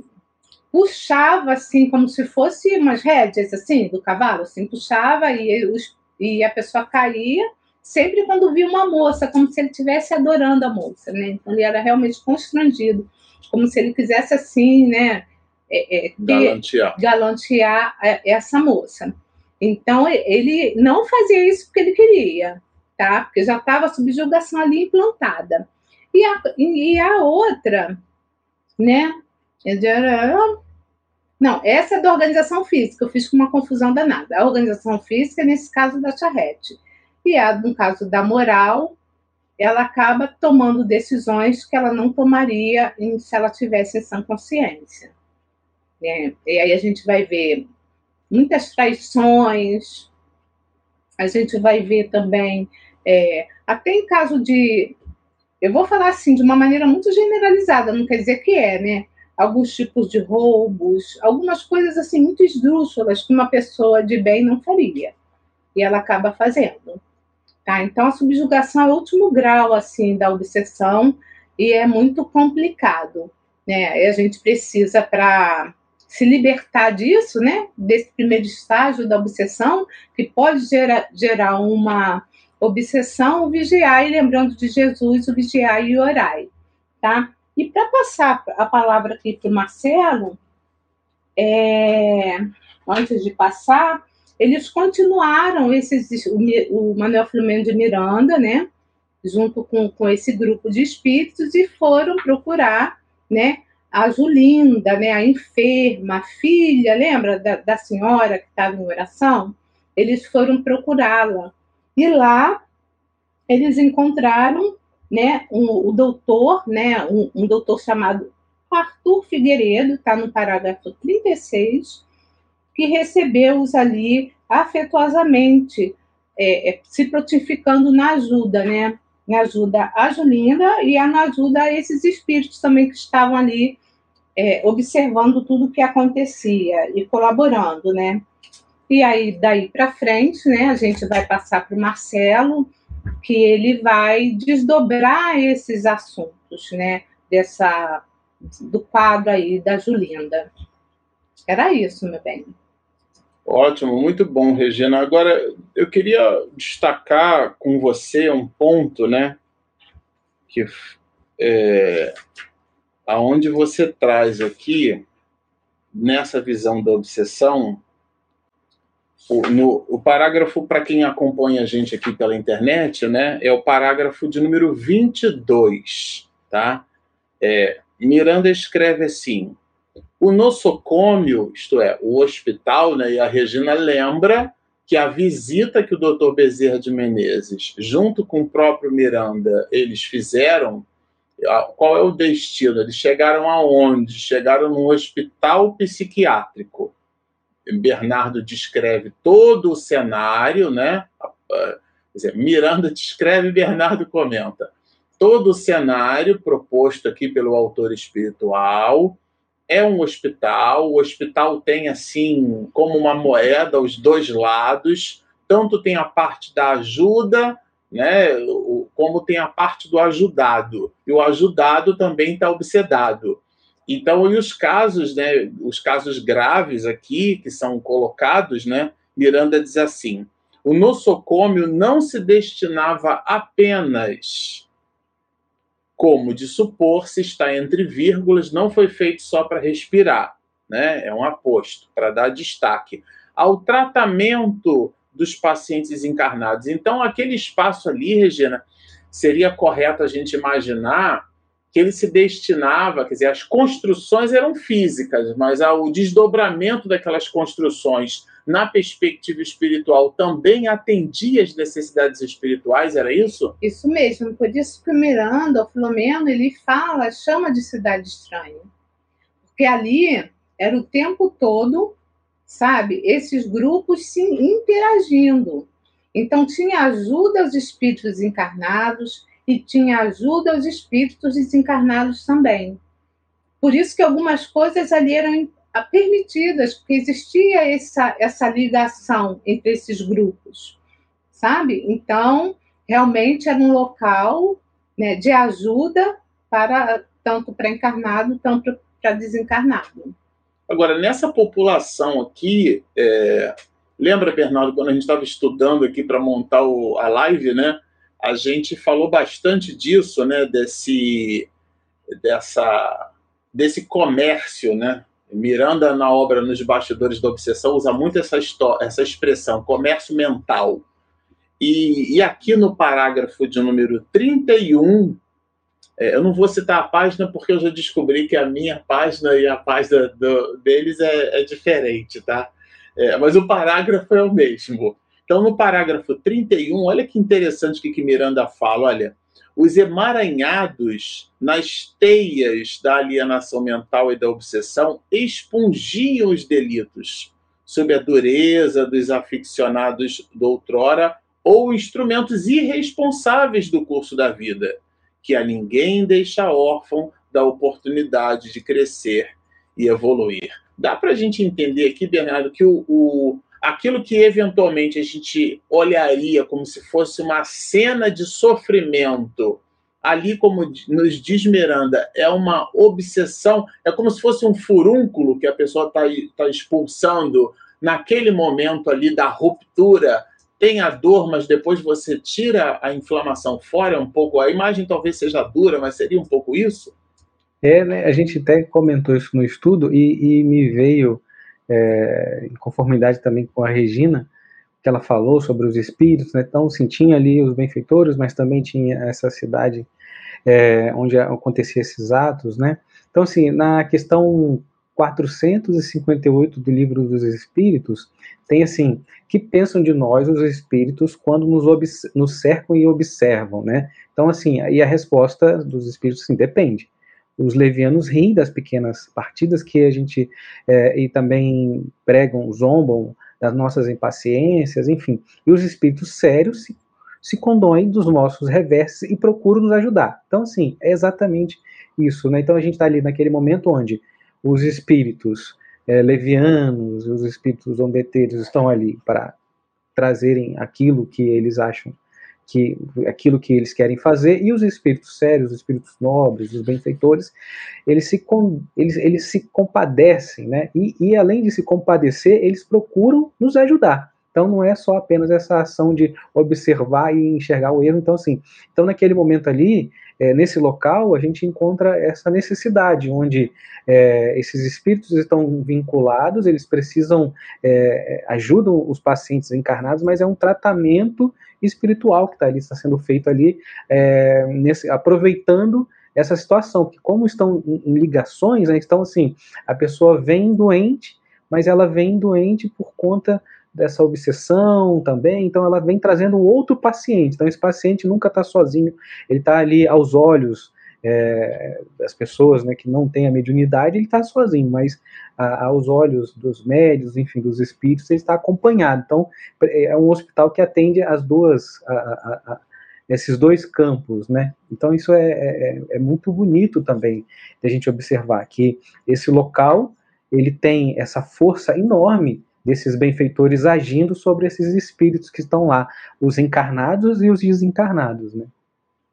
[SPEAKER 3] puxava assim como se fosse umas rédeas assim do cavalo, assim puxava e, os, e a pessoa caía sempre quando via uma moça, como se ele estivesse adorando a moça, né? Então ele era realmente constrangido, como se ele quisesse assim, né? É, é, galantear. galantear essa moça. Então, ele não fazia isso porque ele queria, tá? Porque já estava a subjugação ali implantada. E a, e a outra, né? Não, essa é da organização física, eu fiz com uma confusão danada. A organização física, nesse caso, da charrete. E a, no caso da moral, ela acaba tomando decisões que ela não tomaria em, se ela tivesse essa consciência. Né? E aí a gente vai ver muitas traições, a gente vai ver também, é, até em caso de. Eu vou falar assim de uma maneira muito generalizada, não quer dizer que é, né? Alguns tipos de roubos, algumas coisas assim muito esdrúxulas que uma pessoa de bem não faria. E ela acaba fazendo. Tá? Então, a subjugação é o último grau assim da obsessão e é muito complicado. Né? E a gente precisa, para se libertar disso, né, desse primeiro estágio da obsessão, que pode gerar, gerar uma obsessão, vigiar, e lembrando de Jesus, o vigiar e orai, tá? E para passar a palavra aqui para o Marcelo, é, antes de passar, eles continuaram, esses, o, o Manuel Filomeno de Miranda, né, junto com, com esse grupo de espíritos, e foram procurar, né, a Julinda, né, a enferma, a filha, lembra da, da senhora que estava em oração? Eles foram procurá-la. E lá eles encontraram né, um, o doutor, né, um, um doutor chamado Arthur Figueiredo, está no parágrafo 36, que recebeu-os ali afetuosamente, é, é, se prontificando na ajuda, né? Na ajuda a Julinda e na ajuda a esses espíritos também que estavam ali é, observando tudo o que acontecia e colaborando, né? E aí, daí para frente, né, a gente vai passar para o Marcelo, que ele vai desdobrar esses assuntos, né, dessa, do quadro aí da Julinda. Era isso, meu bem.
[SPEAKER 2] Ótimo, muito bom, Regina. Agora, eu queria destacar com você um ponto, né, que é, aonde você traz aqui, nessa visão da obsessão, o, no, o parágrafo, para quem acompanha a gente aqui pela internet, né, é o parágrafo de número 22, tá? É, Miranda escreve assim, o nosocômio, isto é, o hospital, né, e a Regina lembra que a visita que o doutor Bezerra de Menezes, junto com o próprio Miranda, eles fizeram qual é o destino? Eles chegaram aonde? Chegaram no hospital psiquiátrico. Bernardo descreve todo o cenário, né? Quer dizer, Miranda descreve, Bernardo comenta. Todo o cenário proposto aqui pelo autor espiritual é um hospital. O hospital tem, assim, como uma moeda, os dois lados. Tanto tem a parte da ajuda né? Como tem a parte do ajudado e o ajudado também está obsedado. Então, e os casos, né? Os casos graves aqui que são colocados, né? Miranda diz assim: o nosocômio não se destinava apenas, como de supor, se está entre vírgulas, não foi feito só para respirar, né? É um aposto para dar destaque ao tratamento dos pacientes encarnados. Então, aquele espaço ali, Regina, seria correto a gente imaginar que ele se destinava, quer dizer, as construções eram físicas, mas o desdobramento daquelas construções na perspectiva espiritual também atendia às necessidades espirituais, era isso?
[SPEAKER 3] Isso mesmo, por isso que o Miranda, o Filomeno, ele fala, chama de cidade estranha. Porque ali era o tempo todo sabe? Esses grupos se interagindo. Então, tinha ajuda aos espíritos encarnados e tinha ajuda aos espíritos desencarnados também. Por isso que algumas coisas ali eram permitidas, porque existia essa, essa ligação entre esses grupos, sabe? Então, realmente era um local né, de ajuda para tanto para encarnado, tanto para desencarnado.
[SPEAKER 2] Agora, nessa população aqui, é, lembra, Bernardo, quando a gente estava estudando aqui para montar o, a live, né? A gente falou bastante disso, né? Desse, dessa, desse comércio, né? Miranda, na obra Nos Bastidores da Obsessão, usa muito essa, essa expressão, comércio mental. E, e aqui no parágrafo de número 31, é, eu não vou citar a página porque eu já descobri que a minha página e a página do, deles é, é diferente, tá? É, mas o parágrafo é o mesmo. Então, no parágrafo 31, olha que interessante o que, que Miranda fala. Olha, os emaranhados nas teias da alienação mental e da obsessão expungiam os delitos sob a dureza dos aficionados doutrora ou instrumentos irresponsáveis do curso da vida, que a ninguém deixa órfão da oportunidade de crescer e evoluir. Dá para a gente entender aqui, Bernardo, que o, o, aquilo que eventualmente a gente olharia como se fosse uma cena de sofrimento, ali, como nos diz Miranda, é uma obsessão, é como se fosse um furúnculo que a pessoa está tá expulsando naquele momento ali da ruptura. Tem a dor, mas depois você tira a inflamação fora um pouco. A imagem talvez seja dura, mas seria um pouco isso?
[SPEAKER 4] É, né? A gente até comentou isso no estudo e, e me veio é, em conformidade também com a Regina, que ela falou sobre os espíritos, né? Então, sim, tinha ali os benfeitores, mas também tinha essa cidade é, onde acontecia esses atos, né? Então, assim, na questão 458 do Livro dos Espíritos, tem assim, que pensam de nós os espíritos quando nos, nos cercam e observam, né? Então, assim, e a resposta dos espíritos, sim, depende os levianos riem das pequenas partidas que a gente é, e também pregam, zombam das nossas impaciências, enfim. E os espíritos sérios se, se condoem dos nossos reversos e procuram nos ajudar. Então, assim, é exatamente isso. Né? Então, a gente está ali naquele momento onde os espíritos é, levianos, os espíritos zombeteiros estão ali para trazerem aquilo que eles acham que aquilo que eles querem fazer, e os espíritos sérios, os espíritos nobres, os benfeitores, eles se, eles, eles se compadecem, né? E, e além de se compadecer, eles procuram nos ajudar. Então não é só apenas essa ação de observar e enxergar o erro. Então, assim, então naquele momento ali, é, nesse local, a gente encontra essa necessidade, onde é, esses espíritos estão vinculados, eles precisam, é, ajudam os pacientes encarnados, mas é um tratamento espiritual que está ali, está sendo feito ali, é, nesse, aproveitando essa situação, que como estão em, ligações, né, então assim, a pessoa vem doente, mas ela vem doente por conta dessa obsessão também, então ela vem trazendo um outro paciente, então esse paciente nunca está sozinho, ele está ali aos olhos é, das pessoas né, que não têm a mediunidade, ele está sozinho, mas a, aos olhos dos médios, enfim, dos espíritos, ele está acompanhado. Então, é um hospital que atende as duas, a, a, esses dois campos, né? Então, isso é, é, é muito bonito também de a gente observar que esse local ele tem essa força enorme desses benfeitores agindo sobre esses espíritos que estão lá, os encarnados e os desencarnados, né?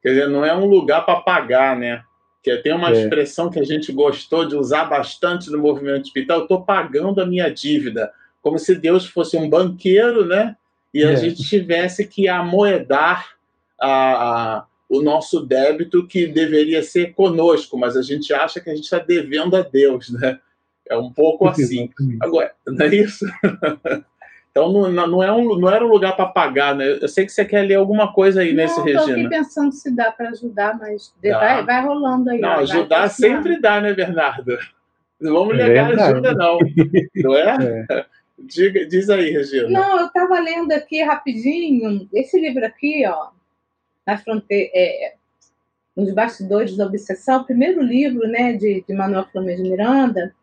[SPEAKER 2] Quer dizer, não é um lugar para pagar, né? Que tem uma é. expressão que a gente gostou de usar bastante no movimento espiritual, eu estou pagando a minha dívida, como se Deus fosse um banqueiro, né? E a é. gente tivesse que amoedar a, a, o nosso débito que deveria ser conosco, mas a gente acha que a gente está devendo a Deus, né? É um pouco assim. Agora, não é isso? Então não, não, é um, não era um lugar para pagar, né? Eu sei que você quer ler alguma coisa aí não, nesse Regina. Estou aqui
[SPEAKER 3] pensando se dá para ajudar, mas vai, vai rolando aí.
[SPEAKER 2] Não, ajudar sempre dá, né, Bernardo? Não vamos negar é ajuda, não. Não é? é. Diga, diz aí, Regina.
[SPEAKER 3] Não, eu estava lendo aqui rapidinho, esse livro aqui, ó, na fronteira, é, nos bastidores da obsessão, o primeiro livro, né, de, de Manuel Flamengo de Miranda,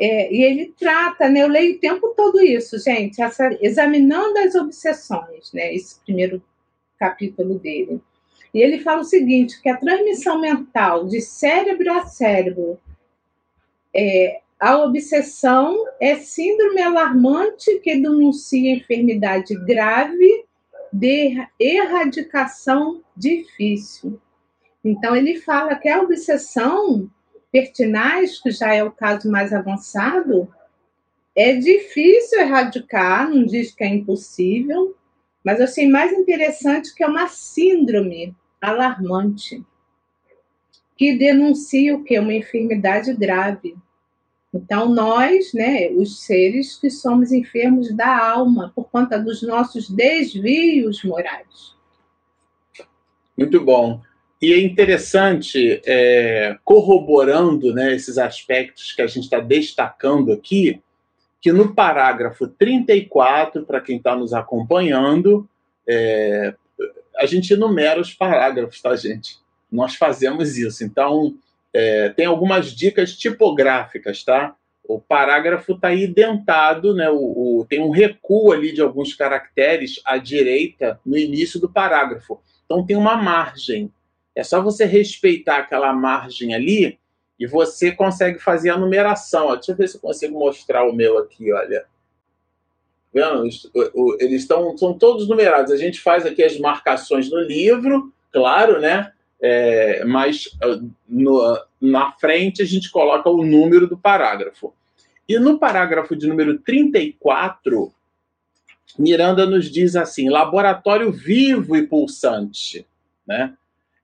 [SPEAKER 3] é, e ele trata, né, eu leio o tempo todo isso, gente, essa, examinando as obsessões, né, esse primeiro capítulo dele. E ele fala o seguinte, que a transmissão mental de cérebro a cérebro, é, a obsessão é síndrome alarmante que denuncia enfermidade grave de erradicação difícil. Então, ele fala que a obsessão pertinaz, que já é o caso mais avançado, é difícil erradicar, não diz que é impossível, mas eu achei mais interessante que é uma síndrome alarmante, que denuncia o que? Uma enfermidade grave. Então, nós, né, os seres que somos enfermos da alma, por conta dos nossos desvios morais.
[SPEAKER 2] Muito bom. E é interessante, é, corroborando né, esses aspectos que a gente está destacando aqui, que no parágrafo 34, para quem está nos acompanhando, é, a gente enumera os parágrafos, tá, gente? Nós fazemos isso. Então, é, tem algumas dicas tipográficas, tá? O parágrafo está identado, né? O, o, tem um recuo ali de alguns caracteres à direita no início do parágrafo. Então tem uma margem. É só você respeitar aquela margem ali e você consegue fazer a numeração. Ó, deixa eu ver se eu consigo mostrar o meu aqui, olha. Eles estão são todos numerados. A gente faz aqui as marcações no livro, claro, né? É, mas ah, no, na frente a gente coloca o número do parágrafo. E no parágrafo de número 34, Miranda nos diz assim: laboratório vivo e pulsante, né?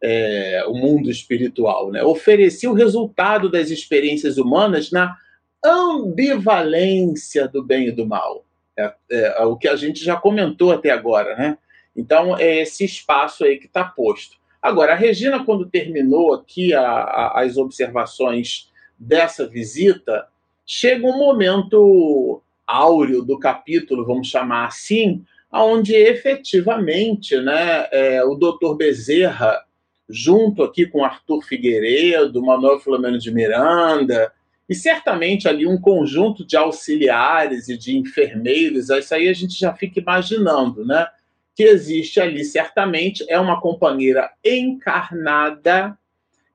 [SPEAKER 2] É, o mundo espiritual, né? Oferecia o resultado das experiências humanas na ambivalência do bem e do mal. É, é, é o que a gente já comentou até agora, né? Então, é esse espaço aí que está posto. Agora, a Regina, quando terminou aqui a, a, as observações dessa visita, chega um momento áureo do capítulo, vamos chamar assim, onde efetivamente né, é, o doutor Bezerra, junto aqui com Arthur Figueiredo, Manuel Filomeno de Miranda, e certamente ali um conjunto de auxiliares e de enfermeiros, isso aí a gente já fica imaginando, né? Que existe ali, certamente, é uma companheira encarnada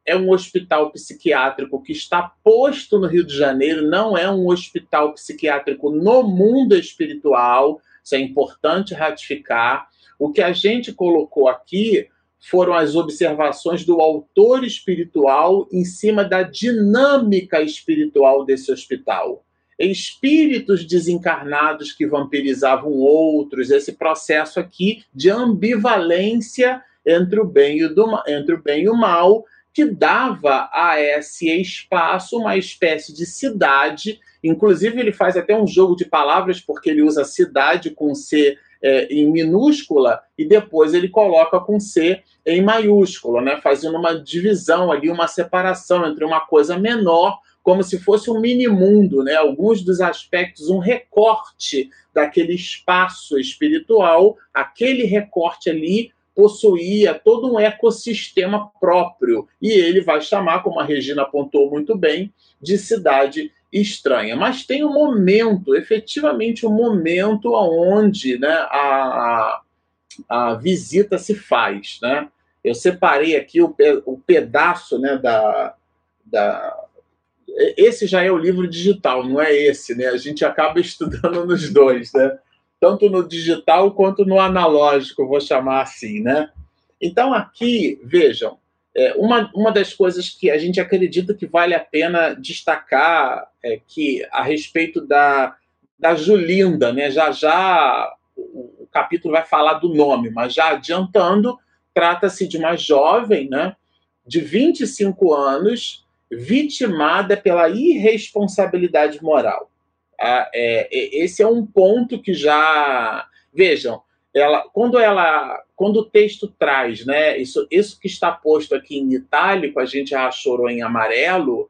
[SPEAKER 2] é um hospital psiquiátrico que está posto no Rio de Janeiro, não é um hospital psiquiátrico no mundo espiritual. Isso é importante ratificar. O que a gente colocou aqui foram as observações do autor espiritual em cima da dinâmica espiritual desse hospital. Espíritos desencarnados que vampirizavam outros, esse processo aqui de ambivalência entre o bem e o, do, entre o, bem e o mal, que dava a esse espaço uma espécie de cidade. Inclusive, ele faz até um jogo de palavras, porque ele usa cidade com C é, em minúscula e depois ele coloca com C em maiúscula, né? fazendo uma divisão ali, uma separação entre uma coisa menor, como se fosse um mini mundo, né? alguns dos aspectos, um recorte daquele espaço espiritual, aquele recorte ali possuía todo um ecossistema próprio. E ele vai chamar, como a Regina apontou muito bem, de cidade estranha. Mas tem um momento, efetivamente um momento onde né, a, a visita se faz. Né? Eu separei aqui o, o pedaço né, da, da. Esse já é o livro digital, não é esse, né? A gente acaba estudando nos dois, né? tanto no digital quanto no analógico, vou chamar assim, né? Então, aqui, vejam, é, uma, uma das coisas que a gente acredita que vale a pena destacar é que, a respeito da, da Julinda, né? Já já o, o capítulo vai falar do nome, mas já adiantando, trata-se de uma jovem, né? De 25 anos, vitimada pela irresponsabilidade moral. É, é, esse é um ponto que já vejam ela quando ela quando o texto traz né isso isso que está posto aqui em itálico a gente já chorou em amarelo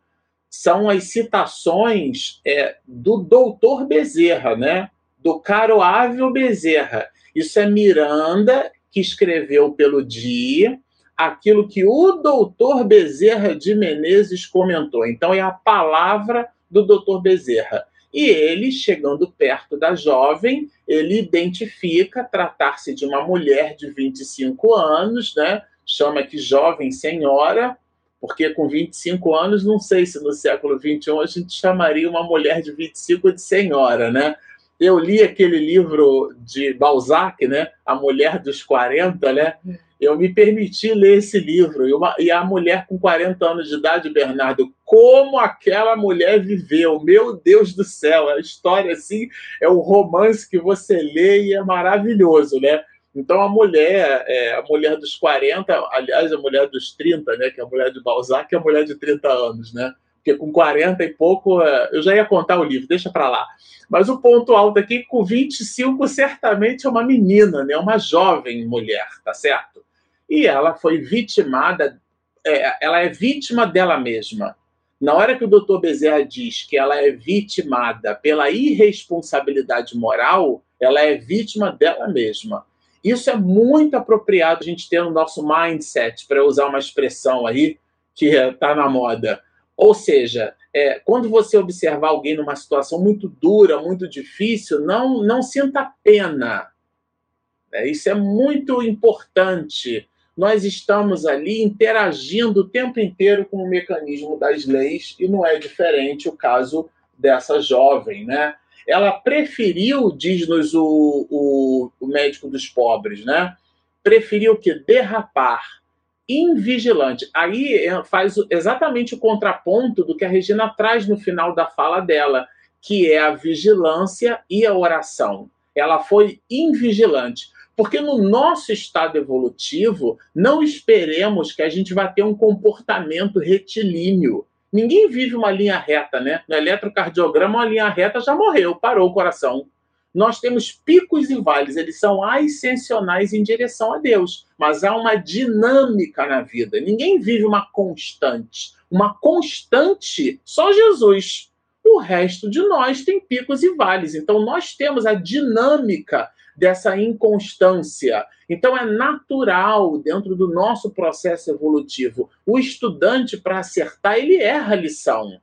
[SPEAKER 2] são as citações é, do doutor Bezerra né do Caroávio Bezerra. Isso é Miranda que escreveu pelo dia aquilo que o doutor Bezerra de Menezes comentou. Então é a palavra do doutor Bezerra e ele, chegando perto da jovem, ele identifica tratar-se de uma mulher de 25 anos, né? chama que jovem senhora, porque com 25 anos, não sei se no século 21 a gente chamaria uma mulher de 25 de senhora, né? Eu li aquele livro de Balzac, né? A Mulher dos 40, né? Eu me permiti ler esse livro. E, uma, e, a mulher com 40 anos de idade, Bernardo, como aquela mulher viveu. Meu Deus do céu, a história assim é um romance que você lê e é maravilhoso, né? Então a mulher, é, a mulher dos 40, aliás, a mulher dos 30, né? Que é a mulher de Balzac, é a mulher de 30 anos, né? Porque com 40 e pouco, é, eu já ia contar o livro, deixa para lá. Mas o ponto alto aqui, com 25, certamente é uma menina, né? Uma jovem mulher, tá certo? E ela foi vitimada, é, ela é vítima dela mesma. Na hora que o doutor Bezerra diz que ela é vitimada pela irresponsabilidade moral, ela é vítima dela mesma. Isso é muito apropriado a gente ter no nosso mindset, para usar uma expressão aí que está na moda. Ou seja, é, quando você observar alguém numa situação muito dura, muito difícil, não, não sinta pena. É, isso é muito importante. Nós estamos ali interagindo o tempo inteiro com o mecanismo das leis e não é diferente o caso dessa jovem, né? Ela preferiu, diz-nos o, o, o médico dos pobres, né? Preferiu que derrapar invigilante. Aí é, faz exatamente o contraponto do que a Regina traz no final da fala dela, que é a vigilância e a oração. Ela foi invigilante. Porque no nosso estado evolutivo, não esperemos que a gente vá ter um comportamento retilíneo. Ninguém vive uma linha reta, né? No eletrocardiograma, uma linha reta já morreu, parou o coração. Nós temos picos e vales, eles são ascensionais em direção a Deus, mas há uma dinâmica na vida. Ninguém vive uma constante. Uma constante, só Jesus. O resto de nós tem picos e vales. Então, nós temos a dinâmica dessa inconstância. Então, é natural, dentro do nosso processo evolutivo, o estudante, para acertar, ele erra a lição.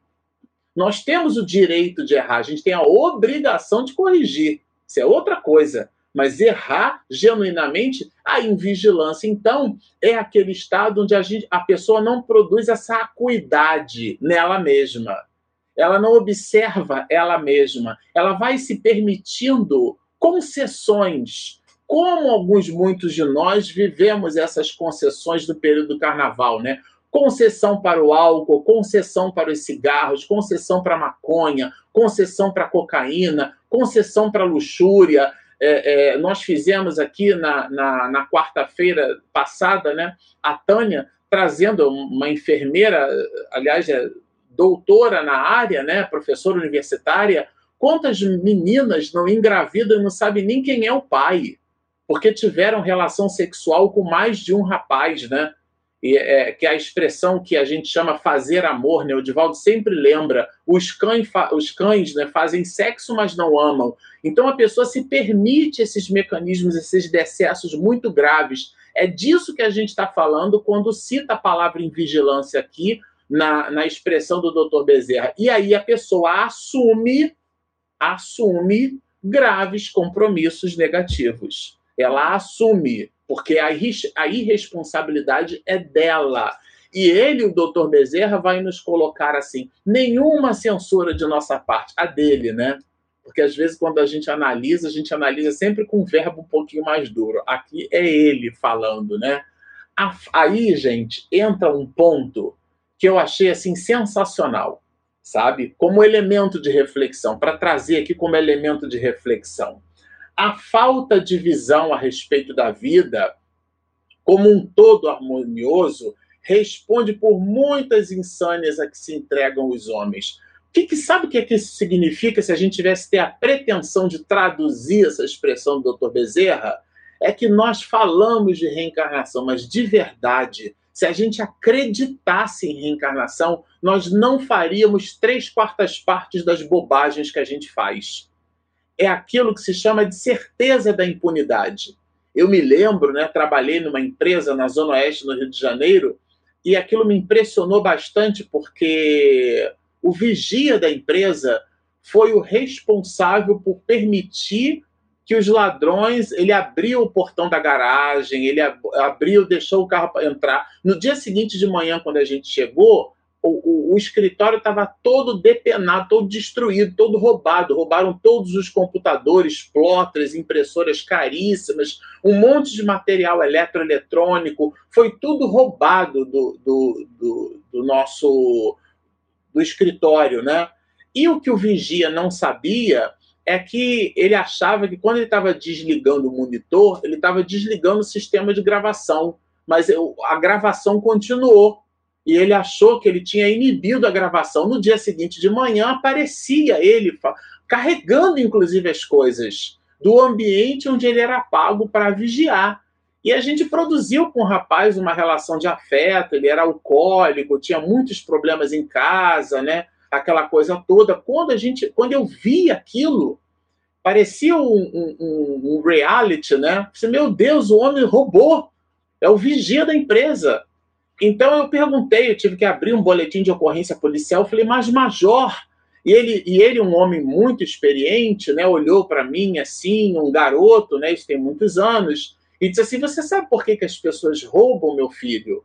[SPEAKER 2] Nós temos o direito de errar, a gente tem a obrigação de corrigir. Isso é outra coisa. Mas errar genuinamente, a invigilância, então, é aquele estado onde a, gente, a pessoa não produz essa acuidade nela mesma. Ela não observa ela mesma. Ela vai se permitindo concessões. Como alguns, muitos de nós vivemos essas concessões do período do carnaval, né? concessão para o álcool, concessão para os cigarros, concessão para a maconha, concessão para a cocaína, concessão para a luxúria. É, é, nós fizemos aqui na, na, na quarta-feira passada, né, a Tânia trazendo uma enfermeira, aliás, é doutora na área, né, professora universitária. Quantas meninas não engravidam e não sabem nem quem é o pai, porque tiveram relação sexual com mais de um rapaz, né? e, é, que é a expressão que a gente chama fazer amor, né? O Divaldo sempre lembra, os cães, os cães né, fazem sexo, mas não amam. Então a pessoa se permite esses mecanismos, esses decessos muito graves. É disso que a gente está falando quando cita a palavra invigilância aqui na, na expressão do Dr. Bezerra. E aí a pessoa assume, assume graves compromissos negativos. Ela assume porque a, a irresponsabilidade é dela. E ele, o doutor Bezerra, vai nos colocar assim: nenhuma censura de nossa parte, a dele, né? Porque às vezes, quando a gente analisa, a gente analisa sempre com um verbo um pouquinho mais duro. Aqui é ele falando, né? Aí, gente, entra um ponto que eu achei assim sensacional, sabe? Como elemento de reflexão, para trazer aqui como elemento de reflexão a falta de visão a respeito da vida como um todo harmonioso responde por muitas insânias a que se entregam os homens. Que, que sabe o que, é que isso significa se a gente tivesse ter a pretensão de traduzir essa expressão do Dr. Bezerra? É que nós falamos de reencarnação, mas de verdade, se a gente acreditasse em reencarnação, nós não faríamos três quartas partes das bobagens que a gente faz é aquilo que se chama de certeza da impunidade. Eu me lembro, né, trabalhei numa empresa na Zona Oeste, no Rio de Janeiro, e aquilo me impressionou bastante porque o vigia da empresa foi o responsável por permitir que os ladrões, ele abriu o portão da garagem, ele abriu, deixou o carro para entrar. No dia seguinte de manhã, quando a gente chegou, o, o, o escritório estava todo depenado, todo destruído, todo roubado. Roubaram todos os computadores, plotters, impressoras caríssimas, um monte de material eletroeletrônico. Foi tudo roubado do, do, do, do nosso do escritório, né? E o que o vigia não sabia é que ele achava que quando ele estava desligando o monitor, ele estava desligando o sistema de gravação, mas a gravação continuou e ele achou que ele tinha inibido a gravação. No dia seguinte de manhã aparecia ele carregando, inclusive, as coisas do ambiente onde ele era pago para vigiar. E a gente produziu com o rapaz uma relação de afeto, ele era alcoólico, tinha muitos problemas em casa, né? Aquela coisa toda. Quando a gente, quando eu vi aquilo, parecia um, um, um reality, né? Meu Deus, o homem roubou, é o vigia da empresa. Então eu perguntei, eu tive que abrir um boletim de ocorrência policial, falei, mas major, e ele, e ele um homem muito experiente, né, olhou para mim assim, um garoto, né, isso tem muitos anos, e disse assim, você sabe por que, que as pessoas roubam meu filho?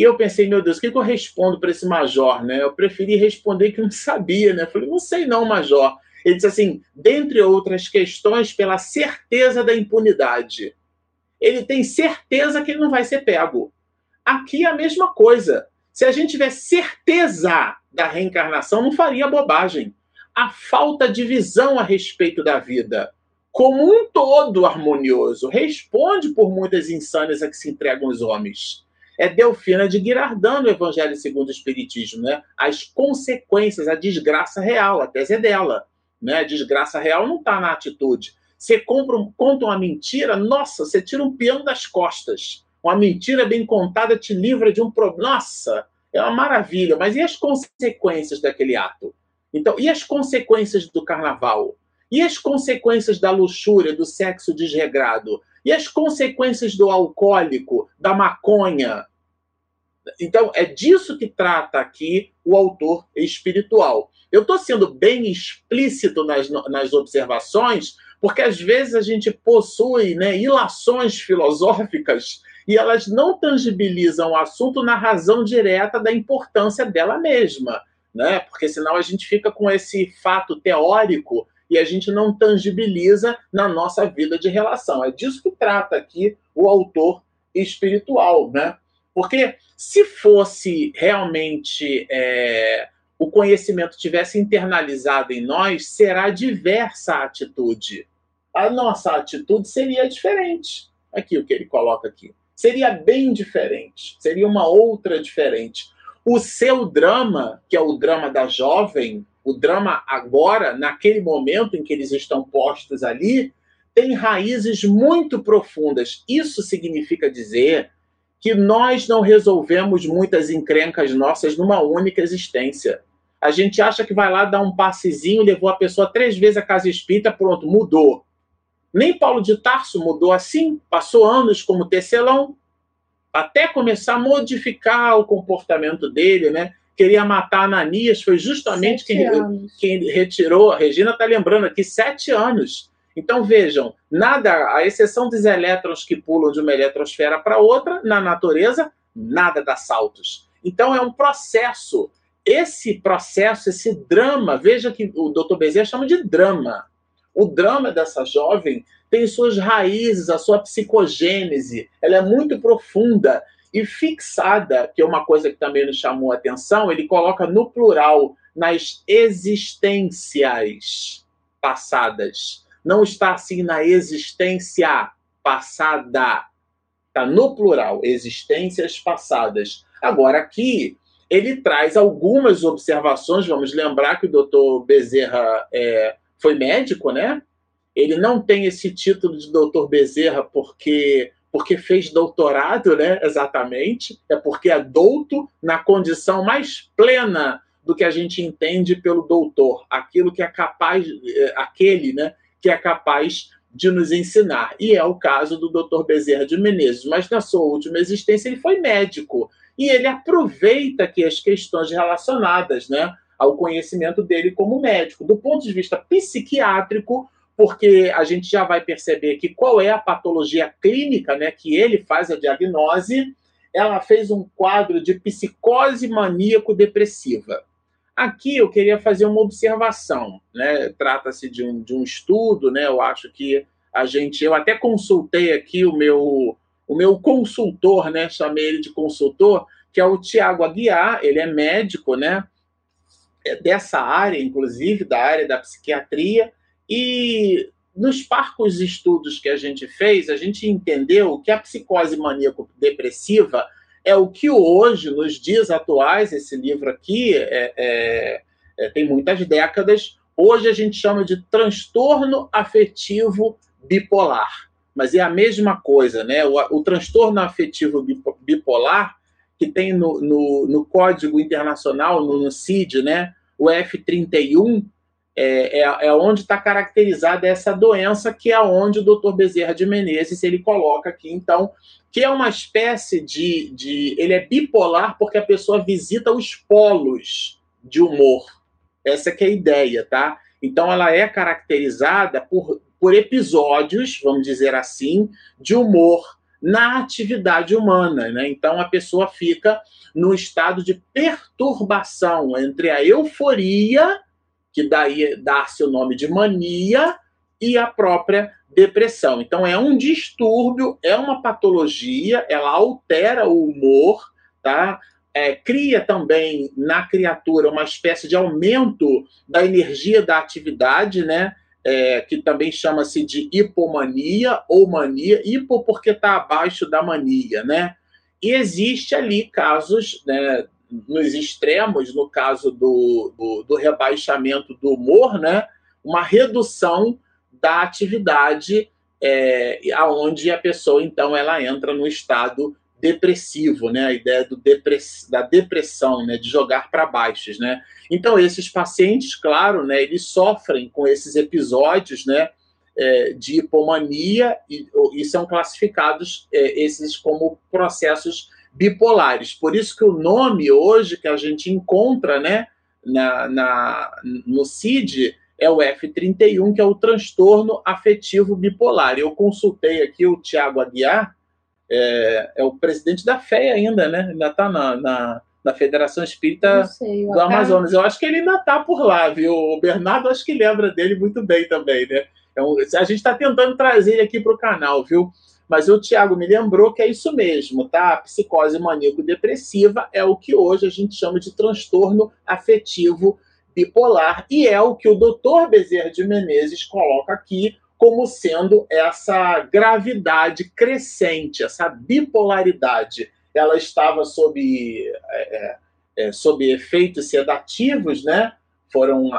[SPEAKER 2] E eu pensei, meu Deus, o que, eu respondo para esse major, né? Eu preferi responder que não sabia, né? Eu falei, não sei não, major. Ele disse assim, dentre outras questões, pela certeza da impunidade. Ele tem certeza que ele não vai ser pego. Aqui é a mesma coisa. Se a gente tiver certeza da reencarnação, não faria bobagem. A falta de visão a respeito da vida, como um todo harmonioso, responde por muitas insânias a que se entregam os homens. É Delfina de Guirardano, o Evangelho segundo o Espiritismo, né? As consequências, a desgraça real, a tese é dela. Né? A desgraça real não está na atitude. Você compra um, conta uma mentira, nossa, você tira um piano das costas. Uma mentira bem contada te livra de um problema. Nossa, é uma maravilha. Mas e as consequências daquele ato? Então, e as consequências do carnaval? E as consequências da luxúria, do sexo desregrado? E as consequências do alcoólico, da maconha? Então, é disso que trata aqui o autor espiritual. Eu estou sendo bem explícito nas, nas observações, porque às vezes a gente possui né, ilações filosóficas e elas não tangibilizam o assunto na razão direta da importância dela mesma, né? Porque senão a gente fica com esse fato teórico e a gente não tangibiliza na nossa vida de relação. É disso que trata aqui o autor espiritual, né? Porque se fosse realmente é, o conhecimento tivesse internalizado em nós, será diversa a atitude. A nossa atitude seria diferente. Aqui o que ele coloca aqui seria bem diferente, seria uma outra diferente. O seu drama, que é o drama da jovem, o drama agora, naquele momento em que eles estão postos ali, tem raízes muito profundas. Isso significa dizer que nós não resolvemos muitas encrencas nossas numa única existência. A gente acha que vai lá dar um passezinho, levou a pessoa três vezes a casa espírita, pronto, mudou. Nem Paulo de Tarso mudou assim, passou anos como tecelão, até começar a modificar o comportamento dele, né? Queria matar Ananias, foi justamente quem, quem, retirou. A Regina está lembrando aqui, sete anos. Então vejam, nada, a exceção dos elétrons que pulam de uma eletrosfera para outra, na natureza, nada dá saltos. Então é um processo. Esse processo, esse drama, veja que o Dr. Bezerra chama de drama. O drama dessa jovem tem suas raízes, a sua psicogênese, ela é muito profunda e fixada, que é uma coisa que também nos chamou a atenção, ele coloca no plural, nas existências passadas. Não está assim na existência passada. Está no plural, existências passadas. Agora, aqui, ele traz algumas observações. Vamos lembrar que o doutor Bezerra é, foi médico, né? Ele não tem esse título de doutor Bezerra porque porque fez doutorado, né? Exatamente. É porque é douto na condição mais plena do que a gente entende pelo doutor, aquilo que é capaz, é, aquele, né? Que é capaz de nos ensinar. E é o caso do doutor Bezerra de Menezes. Mas na sua última existência ele foi médico e ele aproveita aqui as questões relacionadas, né? ao conhecimento dele como médico. Do ponto de vista psiquiátrico, porque a gente já vai perceber que qual é a patologia clínica né, que ele faz a diagnose, ela fez um quadro de psicose maníaco-depressiva. Aqui eu queria fazer uma observação, né? Trata-se de um, de um estudo, né? Eu acho que a gente, eu até consultei aqui o meu o meu consultor, né? Chamei ele de consultor, que é o Tiago Aguiar, ele é médico, né? É dessa área, inclusive, da área da psiquiatria, e nos parcos estudos que a gente fez, a gente entendeu que a psicose maníaco-depressiva é o que hoje, nos dias atuais, esse livro aqui é, é, é, tem muitas décadas, hoje a gente chama de transtorno afetivo bipolar. Mas é a mesma coisa, né? O, o transtorno afetivo bipolar que tem no, no, no Código Internacional, no, no CID, né, o F31, é, é, é onde está caracterizada essa doença, que é onde o doutor Bezerra de Menezes ele coloca aqui, então, que é uma espécie de, de. Ele é bipolar porque a pessoa visita os polos de humor. Essa que é a ideia, tá? Então ela é caracterizada por, por episódios, vamos dizer assim, de humor na atividade humana, né? Então a pessoa fica no estado de perturbação entre a euforia, que daí dá-se o nome de mania, e a própria depressão. Então é um distúrbio, é uma patologia, ela altera o humor, tá? É, cria também na criatura uma espécie de aumento da energia da atividade, né? É, que também chama-se de hipomania ou mania, hipo porque está abaixo da mania, né? E existe ali casos, né, nos extremos, no caso do, do, do rebaixamento do humor, né, uma redução da atividade, é, aonde a pessoa então ela entra no estado depressivo, né? A ideia do depress... da depressão, né? De jogar para baixo, né? Então esses pacientes, claro, né? Eles sofrem com esses episódios, né? É, de hipomania e, e são classificados é, esses como processos bipolares. Por isso que o nome hoje que a gente encontra, né? Na, na no CID é o F31, que é o transtorno afetivo bipolar. Eu consultei aqui o Tiago Aguiar, é, é, o presidente da FEA ainda, né? Ainda está na, na, na, Federação Espírita sei, do Amazonas. Eu acho que ele ainda está por lá, viu? O Bernardo acho que lembra dele muito bem também, né? Então, a gente está tentando trazer ele aqui para o canal, viu? Mas o Tiago me lembrou que é isso mesmo, tá? A psicose maníaco-depressiva é o que hoje a gente chama de transtorno afetivo bipolar, e é o que o doutor Bezerra de Menezes coloca aqui como sendo essa gravidade crescente, essa bipolaridade. Ela estava sob, é, é, é sob efeitos sedativos, né? Foram,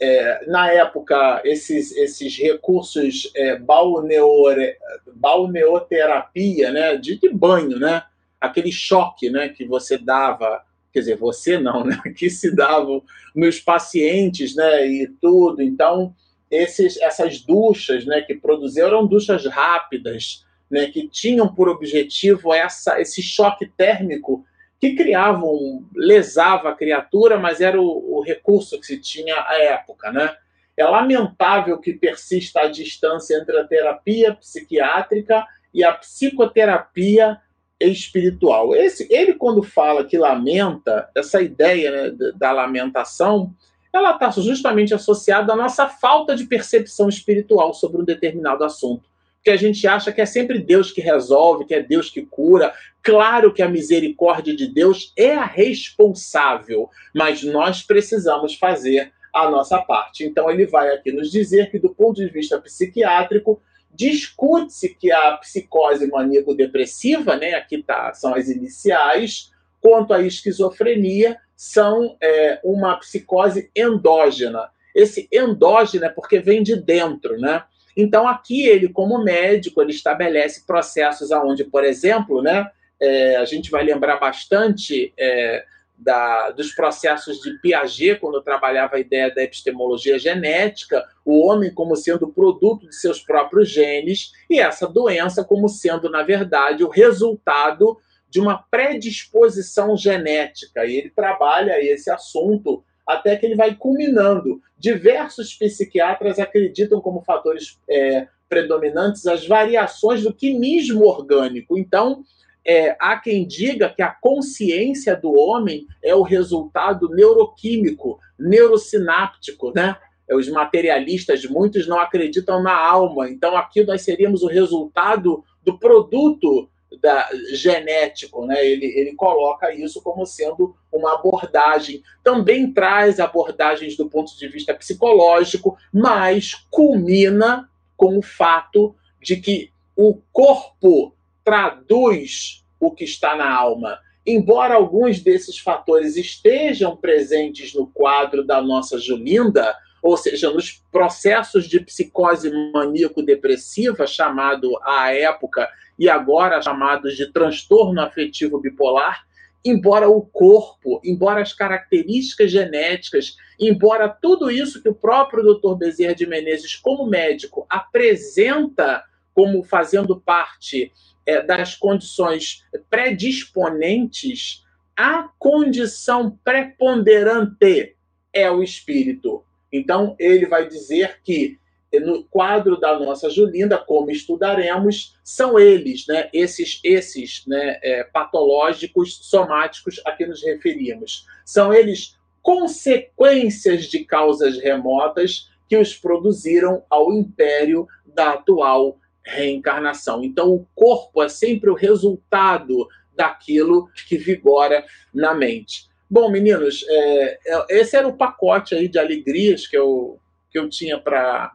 [SPEAKER 2] é, na época, esses, esses recursos é, balneore, balneoterapia, né? De, de banho, né? Aquele choque né? que você dava quer dizer, você não, né? Que se davam nos pacientes, né? E tudo. Então, esses, essas duchas né, que produziram eram duchas rápidas, né, que tinham por objetivo essa, esse choque térmico que criavam, lesava a criatura, mas era o, o recurso que se tinha à época. Né? É lamentável que persista a distância entre a terapia psiquiátrica e a psicoterapia espiritual. Esse, ele, quando fala que lamenta, essa ideia né, da lamentação, ela está justamente associada à nossa falta de percepção espiritual sobre um determinado assunto. Que a gente acha que é sempre Deus que resolve, que é Deus que cura. Claro que a misericórdia de Deus é a responsável, mas nós precisamos fazer a nossa parte. Então, ele vai aqui nos dizer que, do ponto de vista psiquiátrico, discute-se que a psicose maníaco-depressiva, né, aqui tá, são as iniciais, quanto à esquizofrenia, são é, uma psicose endógena. Esse endógeno é porque vem de dentro, né? Então, aqui ele, como médico, ele estabelece processos aonde, por exemplo, né, é, a gente vai lembrar bastante é, da, dos processos de Piaget, quando trabalhava a ideia da epistemologia genética, o homem como sendo produto de seus próprios genes, e essa doença como sendo, na verdade, o resultado de uma predisposição genética. E ele trabalha esse assunto até que ele vai culminando. Diversos psiquiatras acreditam como fatores é, predominantes as variações do quimismo orgânico. Então, é, há quem diga que a consciência do homem é o resultado neuroquímico, neurosináptico, né? É, os materialistas, muitos não acreditam na alma. Então, aqui nós seríamos o resultado do produto da, genético, né? Ele, ele coloca isso como sendo uma abordagem. Também traz abordagens do ponto de vista psicológico, mas culmina com o fato de que o corpo traduz o que está na alma. Embora alguns desses fatores estejam presentes no quadro da nossa Julinda, ou seja, nos processos de psicose maníaco-depressiva, chamado à época e agora chamados de transtorno afetivo bipolar, embora o corpo, embora as características genéticas, embora tudo isso que o próprio Dr. Bezerra de Menezes, como médico, apresenta como fazendo parte é, das condições predisponentes, a condição preponderante é o espírito. Então, ele vai dizer que no quadro da nossa Julinda, como estudaremos, são eles, né, esses, esses né, é, patológicos somáticos a que nos referimos. São eles consequências de causas remotas que os produziram ao império da atual reencarnação. Então, o corpo é sempre o resultado daquilo que vigora na mente. Bom, meninos, é, é esse era o pacote aí de alegrias que eu, que eu tinha para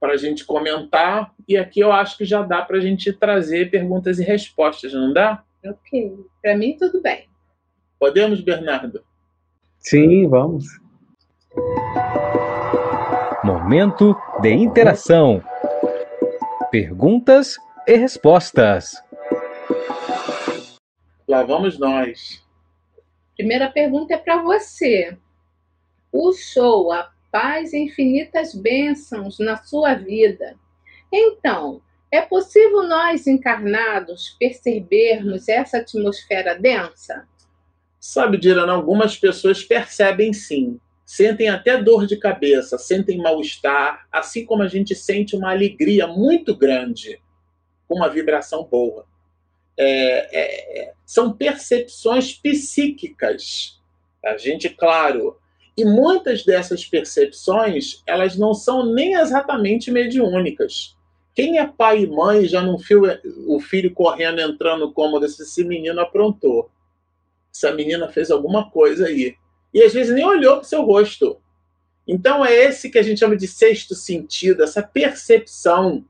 [SPEAKER 2] para a gente comentar. E aqui eu acho que já dá para a gente trazer perguntas e respostas, não dá?
[SPEAKER 3] Ok. Para mim, tudo bem.
[SPEAKER 2] Podemos, Bernardo?
[SPEAKER 4] Sim, vamos.
[SPEAKER 1] Momento de interação. Perguntas e respostas.
[SPEAKER 2] Lá vamos nós.
[SPEAKER 3] Primeira pergunta é para você. O show, a paz e infinitas bênçãos na sua vida. Então, é possível nós encarnados percebermos essa atmosfera densa?
[SPEAKER 2] Sabe, Dirana, algumas pessoas percebem sim. Sentem até dor de cabeça, sentem mal-estar, assim como a gente sente uma alegria muito grande, uma vibração boa. É, é, são percepções psíquicas. A gente, claro, e muitas dessas percepções, elas não são nem exatamente mediúnicas. Quem é pai e mãe já não viu o filho correndo, entrando no cômodo, esse menino aprontou. Essa menina fez alguma coisa aí. E às vezes nem olhou para o seu rosto. Então é esse que a gente chama de sexto sentido, essa percepção.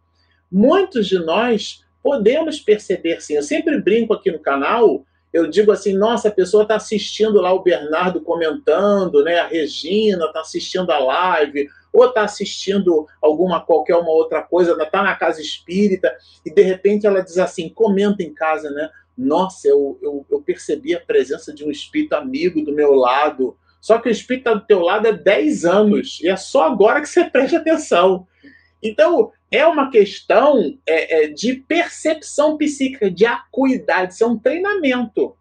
[SPEAKER 2] Muitos de nós podemos perceber sim. Eu sempre brinco aqui no canal eu digo assim, nossa, a pessoa está assistindo lá o Bernardo comentando, né? A Regina está assistindo a live, ou está assistindo alguma qualquer uma outra coisa, está na casa espírita, e de repente ela diz assim, comenta em casa, né? Nossa, eu, eu, eu percebi a presença de um espírito amigo do meu lado. Só que o espírito está do teu lado há 10 anos, e é só agora que você presta atenção. Então, é uma questão é, é, de percepção psíquica, de acuidade, isso é um treinamento.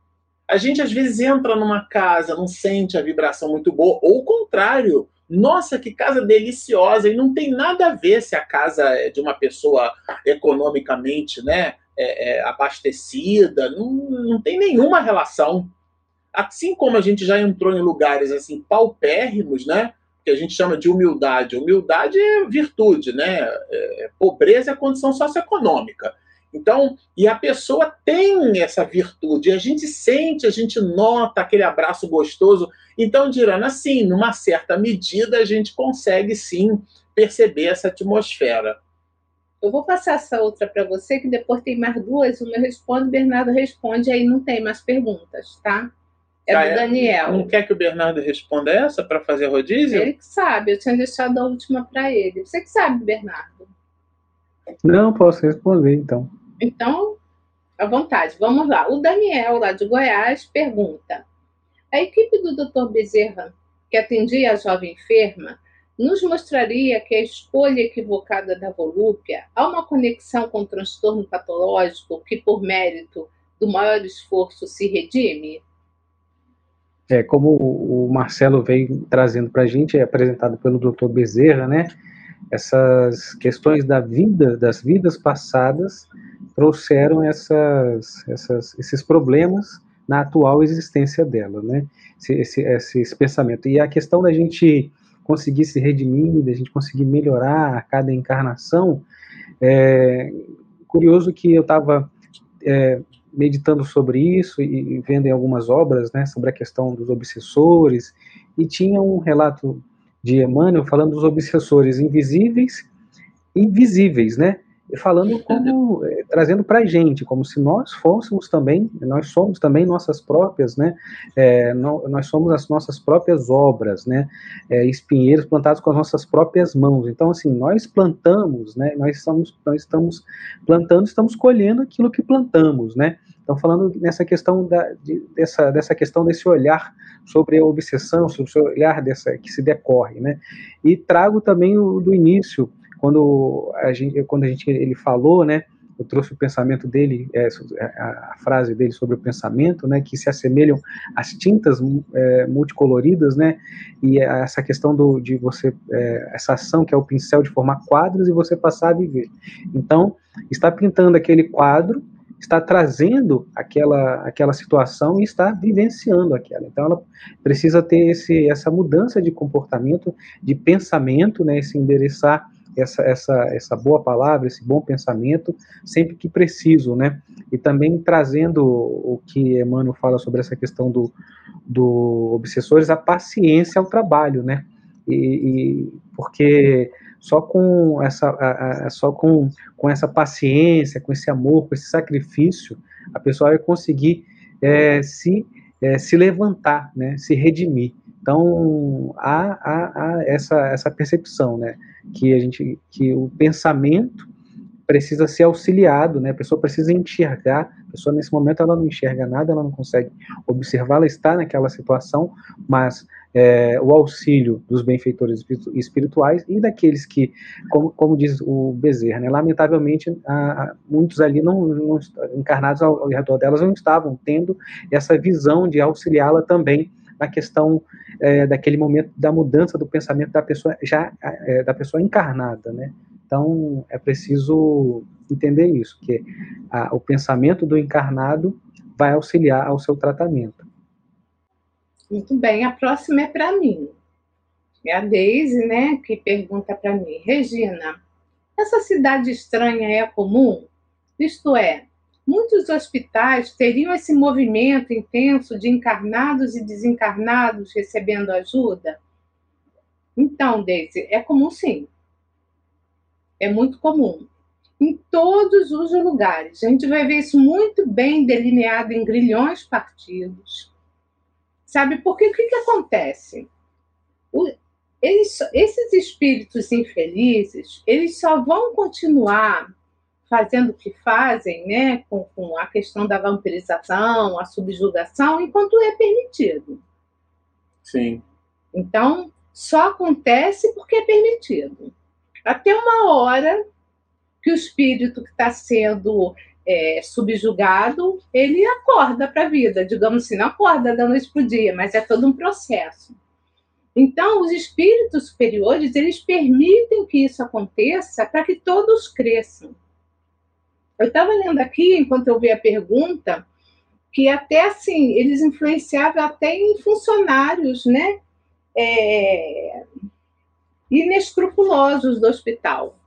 [SPEAKER 2] A gente às vezes entra numa casa, não sente a vibração muito boa, ou o contrário. Nossa, que casa deliciosa! E não tem nada a ver se a casa é de uma pessoa economicamente né, é, é, abastecida, não, não tem nenhuma relação. Assim como a gente já entrou em lugares assim paupérrimos, né? Que a gente chama de humildade. Humildade é virtude, né? É, pobreza é condição socioeconômica. Então, e a pessoa tem essa virtude, a gente sente, a gente nota aquele abraço gostoso. Então, Dirana, assim, numa certa medida, a gente consegue sim perceber essa atmosfera.
[SPEAKER 3] Eu vou passar essa outra para você, que depois tem mais duas. Uma eu respondo, Bernardo responde, aí não tem mais perguntas, tá? É do ah? Daniel.
[SPEAKER 2] Não quer que o Bernardo responda essa para fazer rodízio?
[SPEAKER 3] Ele que sabe, eu tinha deixado a última para ele. Você que sabe, Bernardo.
[SPEAKER 4] Não, posso responder então.
[SPEAKER 3] Então, à vontade. Vamos lá. O Daniel, lá de Goiás, pergunta: A equipe do Dr. Bezerra, que atendia a jovem enferma, nos mostraria que a escolha equivocada da volúpia há uma conexão com o transtorno patológico que, por mérito do maior esforço, se redime?
[SPEAKER 4] É, como o Marcelo veio trazendo para a gente, é apresentado pelo Dr. Bezerra, né? Essas questões da vida, das vidas passadas, trouxeram essas, essas, esses problemas na atual existência dela, né? Esse, esse, esse, pensamento. E a questão da gente conseguir se redimir, da gente conseguir melhorar a cada encarnação, é curioso que eu estava é, meditando sobre isso e vendo em algumas obras, né, sobre a questão dos obsessores, e tinha um relato de Emmanuel falando dos obsessores invisíveis e visíveis, né? Falando como é, trazendo para a gente, como se nós fôssemos também, nós somos também nossas próprias, né? É, nós somos as nossas próprias obras, né? É, espinheiros plantados com as nossas próprias mãos. Então, assim, nós plantamos, né? Nós estamos, nós estamos plantando, estamos colhendo aquilo que plantamos, né? Então, falando nessa questão da, de, dessa, dessa questão desse olhar sobre a obsessão, sobre o olhar dessa que se decorre, né? E trago também o do início, quando a gente, quando a gente ele falou, né? Eu trouxe o pensamento dele, é, a, frase dele sobre o pensamento, né? Que se assemelham às tintas é, multicoloridas, né? E essa questão do, de você, é, essa ação que é o pincel de formar quadros e você passar a viver. Então, está pintando aquele quadro está trazendo aquela, aquela situação e está vivenciando aquela. Então, ela precisa ter esse, essa mudança de comportamento, de pensamento, né, esse endereçar essa, essa, essa boa palavra, esse bom pensamento, sempre que preciso, né? E também trazendo o que Emmanuel fala sobre essa questão do, do obsessores, a paciência ao trabalho, né? E, e porque só com essa, a, a, só com, com essa paciência, com esse amor, com esse sacrifício, a pessoa vai conseguir é, se, é, se levantar, né, se redimir. Então há, há, há, essa, essa percepção, né, que a gente, que o pensamento precisa ser auxiliado, né? A pessoa precisa enxergar. A pessoa nesse momento ela não enxerga nada, ela não consegue observar, ela está naquela situação, mas é, o auxílio dos benfeitores espirituais e daqueles que, como, como diz o Bezerra, né, lamentavelmente muitos ali não, não, encarnados ao, ao redor delas não estavam tendo essa visão de auxiliá-la também na questão é, daquele momento da mudança do pensamento da pessoa já é, da pessoa encarnada, né? Então é preciso entender isso, que a, o pensamento do encarnado vai auxiliar ao seu tratamento.
[SPEAKER 3] Muito bem, a próxima é para mim. É a Deise, né, que pergunta para mim, Regina, essa cidade estranha é comum? Isto é, muitos hospitais teriam esse movimento intenso de encarnados e desencarnados recebendo ajuda? Então, Deise, é comum sim. É muito comum. Em todos os lugares. A gente vai ver isso muito bem delineado em grilhões partidos Sabe? Porque o que, que acontece? O, eles, esses espíritos infelizes, eles só vão continuar fazendo o que fazem, né, com, com, a questão da vampirização, a subjugação, enquanto é permitido.
[SPEAKER 2] Sim.
[SPEAKER 3] Então, só acontece porque é permitido. Até uma hora que o espírito que está sendo é, subjugado, ele acorda para a vida, digamos assim, não acorda da noite para o dia, mas é todo um processo. Então, os espíritos superiores, eles permitem que isso aconteça para que todos cresçam. Eu estava lendo aqui, enquanto eu vi a pergunta, que até assim, eles influenciavam até em funcionários, né? É, inescrupulosos do hospital.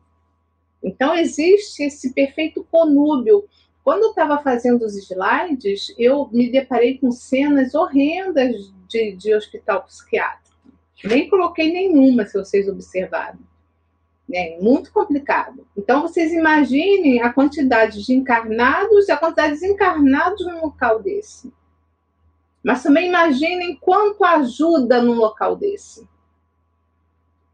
[SPEAKER 3] Então, existe esse perfeito conúbio. Quando eu estava fazendo os slides, eu me deparei com cenas horrendas de, de hospital psiquiátrico. Nem coloquei nenhuma, se vocês observarem. É muito complicado. Então, vocês imaginem a quantidade de encarnados e a quantidade de desencarnados num local desse. Mas também imaginem quanto ajuda num local desse.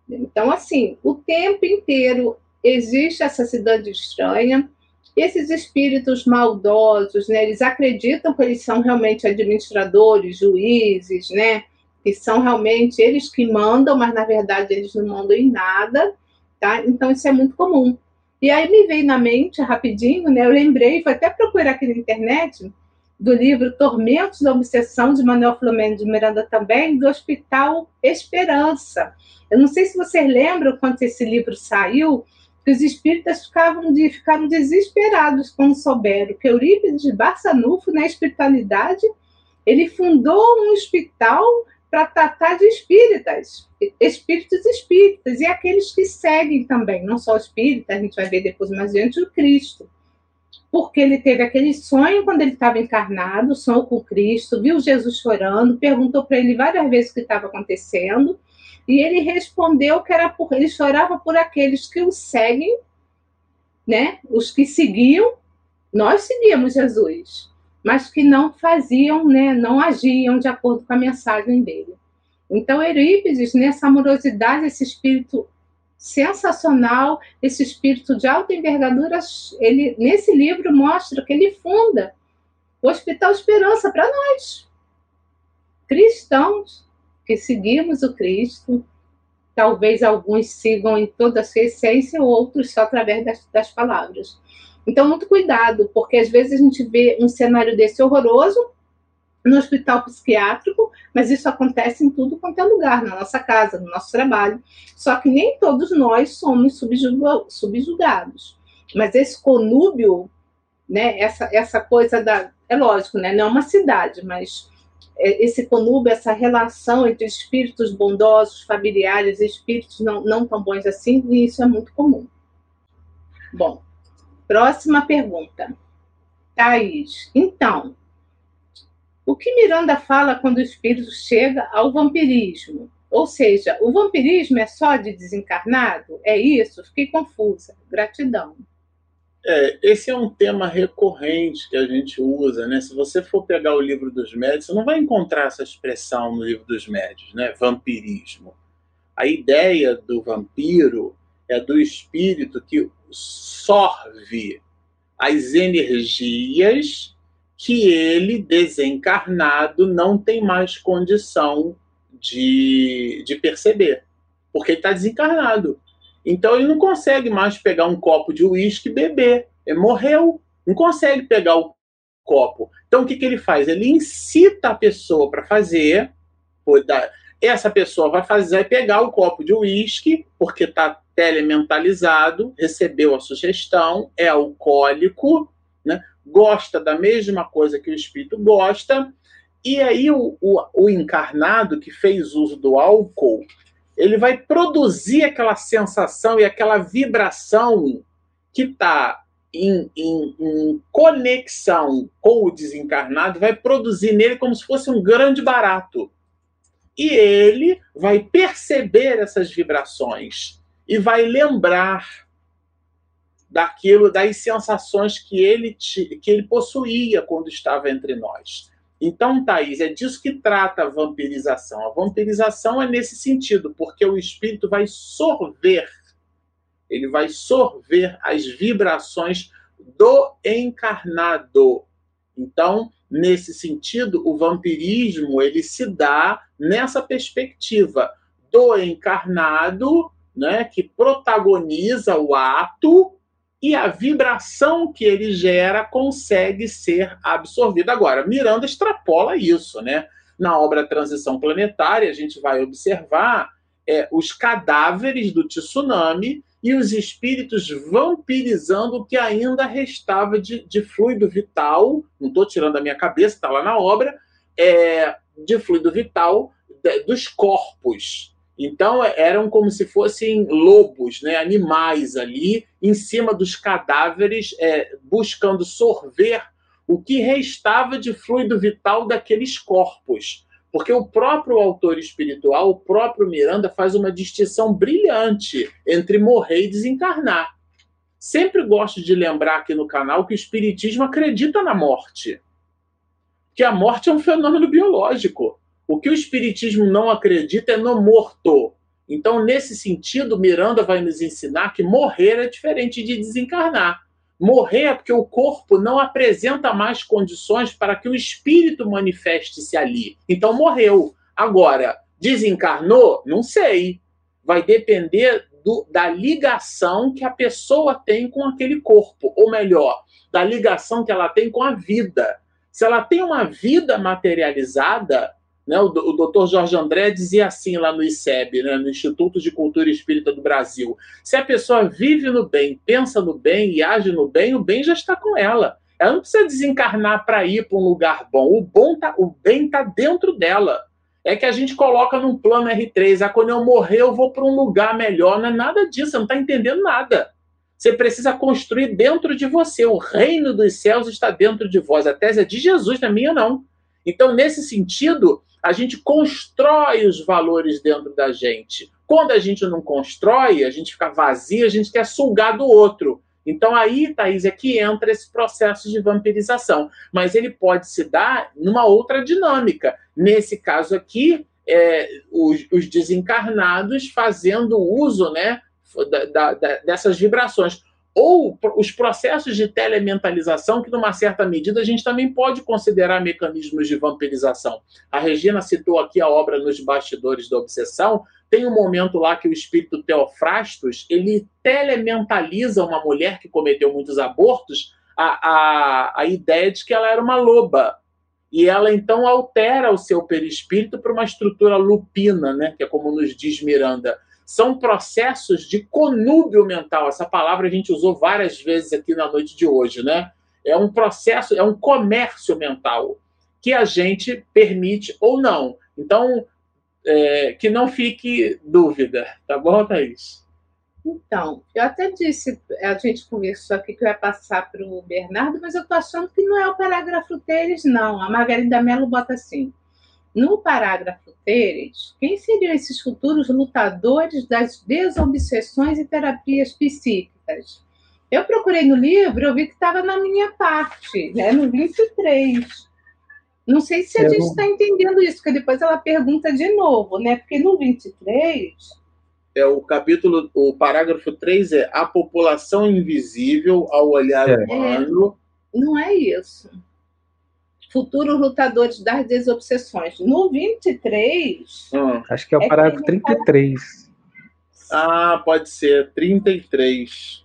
[SPEAKER 3] Então, assim, o tempo inteiro existe essa cidade estranha. Esses espíritos maldosos, né, eles acreditam que eles são realmente administradores, juízes, né, que são realmente eles que mandam, mas na verdade eles não mandam em nada, tá? Então isso é muito comum. E aí me veio na mente rapidinho, né? Eu lembrei, foi até procurar aqui na internet do livro Tormentos da Obsessão de Manuel Flamengo de Miranda também, do Hospital Esperança. Eu não sei se vocês lembram quando esse livro saiu, que os espíritas ficavam de, ficaram desesperados quando souberam que Eurípides de Barçanufo, na espiritualidade, ele fundou um hospital para tratar de espíritas, espíritos espíritas, e aqueles que seguem também, não só espíritas, a gente vai ver depois mais adiante, o Cristo. Porque ele teve aquele sonho quando ele estava encarnado, sonhou com Cristo, viu Jesus chorando, perguntou para ele várias vezes o que estava acontecendo, e ele respondeu que era por ele chorava por aqueles que o seguem, né? Os que seguiam, nós seguíamos Jesus, mas que não faziam, né? Não agiam de acordo com a mensagem dele. Então, Eurípides, nessa amorosidade, esse espírito sensacional, esse espírito de alta envergadura, ele nesse livro mostra que ele funda o Hospital Esperança para nós, cristãos que seguimos o Cristo. Talvez alguns sigam em toda a sua essência, outros só através das, das palavras. Então, muito cuidado, porque às vezes a gente vê um cenário desse horroroso no hospital psiquiátrico, mas isso acontece em tudo quanto é lugar, na nossa casa, no nosso trabalho. Só que nem todos nós somos subjugados. Mas esse conúbio, né, essa, essa coisa da. É lógico, né, não é uma cidade, mas é, esse conúbio, essa relação entre espíritos bondosos, familiares espíritos não, não tão bons assim, e isso é muito comum. Bom, próxima pergunta. Thaís, então, o que Miranda fala quando o espírito chega ao vampirismo? Ou seja, o vampirismo é só de desencarnado? É isso? Fiquei confusa. Gratidão.
[SPEAKER 2] É, esse é um tema recorrente que a gente usa, né? Se você for pegar o livro dos médios, você não vai encontrar essa expressão no livro dos médios, né? Vampirismo. A ideia do vampiro é do espírito que sorve as energias que ele, desencarnado, não tem mais condição de, de perceber, porque ele está desencarnado. Então ele não consegue mais pegar um copo de uísque e beber. Ele morreu, não consegue pegar o copo. Então o que, que ele faz? Ele incita a pessoa para fazer. Essa pessoa vai fazer, pegar o copo de uísque, porque está telementalizado, recebeu a sugestão, é alcoólico, né? gosta da mesma coisa que o espírito gosta, e aí o, o, o encarnado que fez uso do álcool, ele vai produzir aquela sensação e aquela vibração que está em, em, em, conexão com o desencarnado, vai produzir nele como se fosse um grande barato. E ele vai perceber essas vibrações e vai lembrar daquilo, das sensações que ele, que ele possuía quando estava entre nós. Então, Thaís, é disso que trata a vampirização. A vampirização é nesse sentido, porque o espírito vai sorver, ele vai sorver as vibrações do encarnado. Então, nesse sentido, o vampirismo ele se dá nessa perspectiva do encarnado, né, que protagoniza o ato e a vibração que ele gera consegue ser absorvida. Agora, Miranda extrapola isso, né? Na obra Transição Planetária, a gente vai observar é, os cadáveres do tsunami e os espíritos vampirizando o que ainda restava de, de fluido vital. Não estou tirando da minha cabeça, está lá na obra, é, de fluido vital de, dos corpos então eram como se fossem lobos, né, animais ali em cima dos cadáveres, é, buscando sorver o que restava de fluido vital daqueles corpos. Porque o próprio autor espiritual, o próprio Miranda, faz uma distinção brilhante entre morrer e desencarnar. Sempre gosto de lembrar aqui no canal que o Espiritismo acredita na morte. Que a morte é um fenômeno biológico. O que o Espiritismo não acredita é no morto. Então, nesse sentido, Miranda vai nos ensinar que morrer é diferente de desencarnar. Morrer é porque o corpo não apresenta mais condições para que o espírito manifeste-se ali. Então, morreu. Agora, desencarnou? Não sei. Vai depender do, da ligação que a pessoa tem com aquele corpo. Ou melhor, da ligação que ela tem com a vida. Se ela tem uma vida materializada, né? O, o doutor Jorge André dizia assim lá no ICEB, né? no Instituto de Cultura Espírita do Brasil: se a pessoa vive no bem, pensa no bem e age no bem, o bem já está com ela. Ela não precisa desencarnar para ir para um lugar bom. O bom tá, o bem está dentro dela. É que a gente coloca num plano R3, ah, quando eu morrer eu vou para um lugar melhor. Não é nada disso, você não está entendendo nada. Você precisa construir dentro de você. O reino dos céus está dentro de vós. A tese é de Jesus, não é minha, não. Então, nesse sentido, a gente constrói os valores dentro da gente. Quando a gente não constrói, a gente fica vazio, a gente quer sugar do outro. Então aí, Thaís, é que entra esse processo de vampirização. Mas ele pode se dar numa outra dinâmica. Nesse caso aqui, é, os, os, desencarnados fazendo uso né, da, da, dessas vibrações ou os processos de telementalização, que numa certa medida a gente também pode considerar mecanismos de vampirização. A Regina citou aqui a obra Nos Bastidores da Obsessão, tem um momento lá que o espírito Teofrastos, ele telementaliza uma mulher que cometeu muitos abortos, a, a, a ideia de que ela era uma loba, e ela então altera o seu perispírito para uma estrutura lupina, né, que é como nos diz Miranda, são processos de conúbio mental. Essa palavra a gente usou várias vezes aqui na noite de hoje, né? É um processo, é um comércio mental que a gente permite ou não. Então, é, que não fique dúvida, tá bom, Thaís?
[SPEAKER 3] Então, eu até disse, a gente conversou aqui que eu ia passar para o Bernardo, mas eu estou achando que não é o parágrafo deles, não. A Margarida Mello bota assim. No parágrafo deles, quem seriam esses futuros lutadores das desobsessões e terapias psíquicas? Eu procurei no livro, eu vi que estava na minha parte, né, no 23. Não sei se a eu gente está não... entendendo isso, porque depois ela pergunta de novo, né? Porque no 23.
[SPEAKER 2] É, o capítulo, o parágrafo 3 é a população invisível ao olhar é. humano.
[SPEAKER 3] É, não é isso futuros lutadores das desobsessões. No 23.
[SPEAKER 4] Hum, acho que é o é parágrafo 33.
[SPEAKER 2] Ah, pode ser, 33.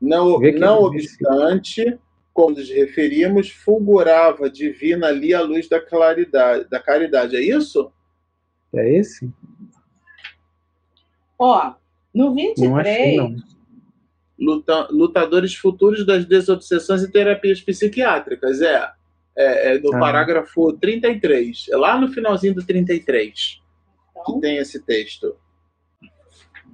[SPEAKER 2] Não, não obstante, como nos referimos, fulgurava divina ali a luz da claridade, da caridade. É isso?
[SPEAKER 4] É esse?
[SPEAKER 3] Ó, no 23. Não achei, não.
[SPEAKER 2] Luta, lutadores futuros das desobsessões e terapias psiquiátricas. É, é, é do ah. parágrafo 33. É lá no finalzinho do 33 então... que tem esse texto.